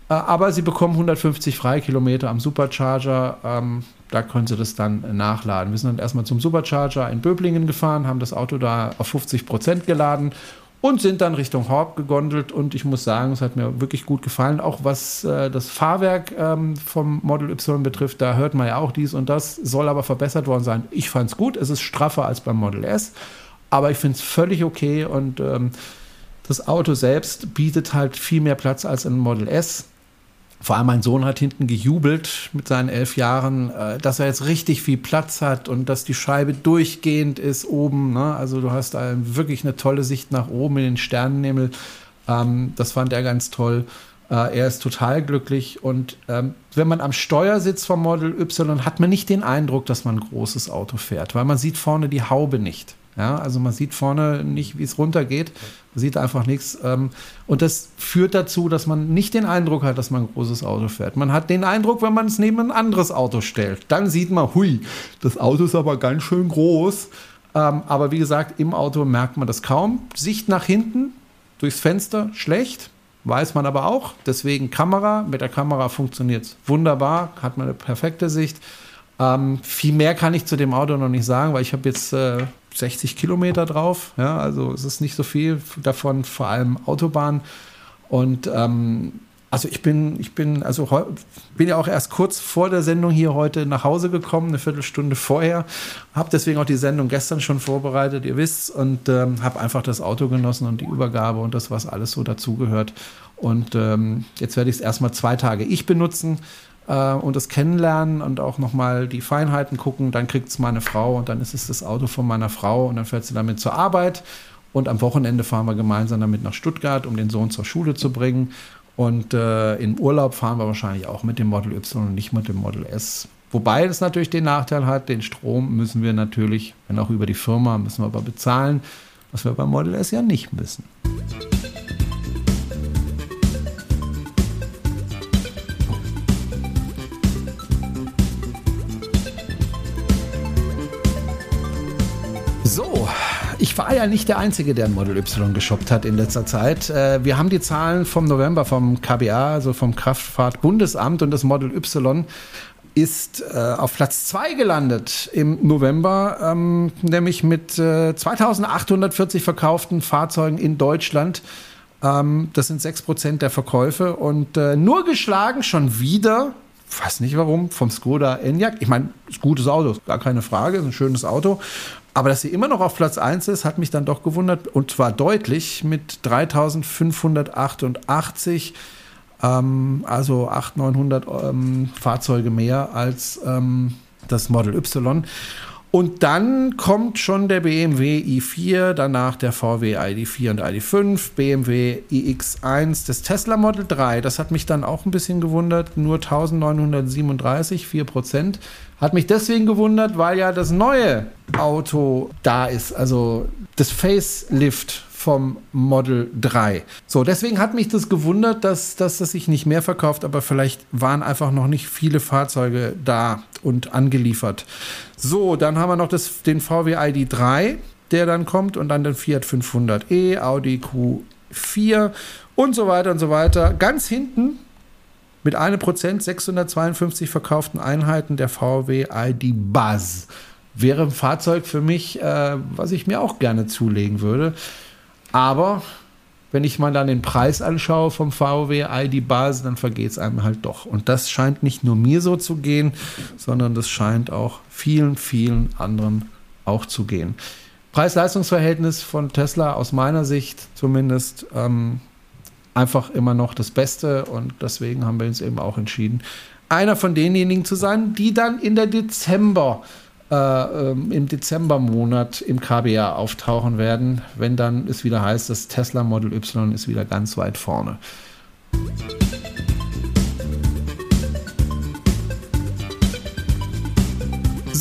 Äh, aber sie bekommen 150 Freikilometer am Supercharger. Ähm, da können sie das dann nachladen. Wir sind dann erstmal zum Supercharger in Böblingen gefahren, haben das Auto da auf 50 Prozent geladen und sind dann Richtung Horb gegondelt. Und ich muss sagen, es hat mir wirklich gut gefallen. Auch was äh, das Fahrwerk ähm, vom Model Y betrifft, da hört man ja auch dies und das, soll aber verbessert worden sein. Ich fand es gut. Es ist straffer als beim Model S, aber ich finde es völlig okay und ähm, das Auto selbst bietet halt viel mehr Platz als ein Model S vor allem mein Sohn hat hinten gejubelt mit seinen elf Jahren, äh, dass er jetzt richtig viel Platz hat und dass die Scheibe durchgehend ist oben. Ne? Also du hast wirklich eine tolle Sicht nach oben in den Sternenhimmel. Ähm, das fand er ganz toll. Äh, er ist total glücklich und ähm, wenn man am Steuer sitzt vom Model Y, hat man nicht den Eindruck, dass man ein großes Auto fährt, weil man sieht vorne die Haube nicht. Ja, also man sieht vorne nicht, wie es runtergeht. Man sieht einfach nichts. Ähm, und das führt dazu, dass man nicht den Eindruck hat, dass man ein großes Auto fährt. Man hat den Eindruck, wenn man es neben ein anderes Auto stellt. Dann sieht man, hui, das Auto ist aber ganz schön groß. Ähm, aber wie gesagt, im Auto merkt man das kaum. Sicht nach hinten, durchs Fenster, schlecht. Weiß man aber auch. Deswegen Kamera. Mit der Kamera funktioniert es wunderbar. Hat man eine perfekte Sicht. Ähm, viel mehr kann ich zu dem Auto noch nicht sagen, weil ich habe jetzt äh, 60 Kilometer drauf. Ja, also es ist nicht so viel davon, vor allem Autobahn. Und ähm, also ich bin, ich bin, also bin ja auch erst kurz vor der Sendung hier heute nach Hause gekommen, eine Viertelstunde vorher. Habe deswegen auch die Sendung gestern schon vorbereitet, ihr wisst, und ähm, habe einfach das Auto genossen und die Übergabe und das, was alles so dazugehört. Und ähm, jetzt werde ich es erstmal zwei Tage ich benutzen äh, und das kennenlernen und auch nochmal die Feinheiten gucken. Dann kriegt es meine Frau und dann ist es das Auto von meiner Frau und dann fährt sie damit zur Arbeit. Und am Wochenende fahren wir gemeinsam damit nach Stuttgart, um den Sohn zur Schule zu bringen. Und äh, im Urlaub fahren wir wahrscheinlich auch mit dem Model Y und nicht mit dem Model S. Wobei das natürlich den Nachteil hat, den Strom müssen wir natürlich, wenn auch über die Firma, müssen wir aber bezahlen, was wir beim Model S ja nicht müssen. So, ich war ja nicht der Einzige, der ein Model Y geshoppt hat in letzter Zeit. Äh, wir haben die Zahlen vom November vom KBA, also vom Kraftfahrtbundesamt und das Model Y ist äh, auf Platz 2 gelandet im November, ähm, nämlich mit äh, 2840 verkauften Fahrzeugen in Deutschland. Ähm, das sind 6% der Verkäufe und äh, nur geschlagen schon wieder, weiß nicht warum, vom Skoda Enyaq. Ich meine, ist gutes Auto, gar keine Frage, ist ein schönes Auto. Aber dass sie immer noch auf Platz 1 ist, hat mich dann doch gewundert und zwar deutlich mit 3588, ähm, also 800, 900 ähm, Fahrzeuge mehr als ähm, das Model Y. Und dann kommt schon der BMW i4, danach der VW ID4 und ID5, BMW iX1, das Tesla Model 3. Das hat mich dann auch ein bisschen gewundert, nur 1937, 4 Prozent. Hat mich deswegen gewundert, weil ja das neue Auto da ist, also das Facelift vom Model 3. So, deswegen hat mich das gewundert, dass, dass das sich nicht mehr verkauft, aber vielleicht waren einfach noch nicht viele Fahrzeuge da und angeliefert. So, dann haben wir noch das, den VW ID3, der dann kommt und dann den Fiat 500e, Audi Q4 und so weiter und so weiter. Ganz hinten mit einem Prozent 652 verkauften Einheiten der VW ID Buzz. Wäre ein Fahrzeug für mich, äh, was ich mir auch gerne zulegen würde. Aber wenn ich mal dann den Preis anschaue vom VW ID Base, dann vergeht es einem halt doch. Und das scheint nicht nur mir so zu gehen, sondern das scheint auch vielen, vielen anderen auch zu gehen. Preis-Leistungs-Verhältnis von Tesla aus meiner Sicht zumindest ähm, einfach immer noch das Beste und deswegen haben wir uns eben auch entschieden, einer von denjenigen zu sein, die dann in der Dezember äh, ähm, im Dezembermonat im KBA auftauchen werden, wenn dann es wieder heißt, das Tesla Model Y ist wieder ganz weit vorne.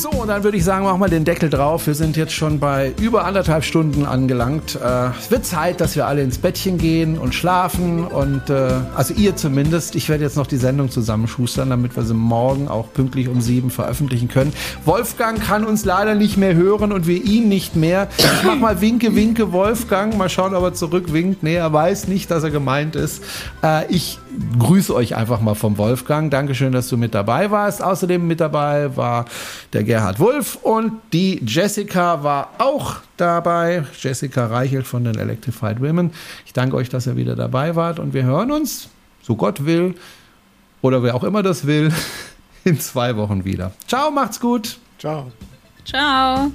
So, und dann würde ich sagen, machen wir den Deckel drauf. Wir sind jetzt schon bei über anderthalb Stunden angelangt. Äh, es wird Zeit, dass wir alle ins Bettchen gehen und schlafen. Und äh, also ihr zumindest. Ich werde jetzt noch die Sendung zusammenschustern, damit wir sie morgen auch pünktlich um sieben veröffentlichen können. Wolfgang kann uns leider nicht mehr hören und wir ihn nicht mehr. Ich mach mal Winke, Winke, Wolfgang. Mal schauen, ob er zurückwinkt. Nee, er weiß nicht, dass er gemeint ist. Äh, ich grüße euch einfach mal vom Wolfgang. Dankeschön, dass du mit dabei warst. Außerdem mit dabei war der Gerhard Wulff und die Jessica war auch dabei. Jessica Reichelt von den Electrified Women. Ich danke euch, dass ihr wieder dabei wart und wir hören uns, so Gott will, oder wer auch immer das will, in zwei Wochen wieder. Ciao, macht's gut. Ciao. Ciao.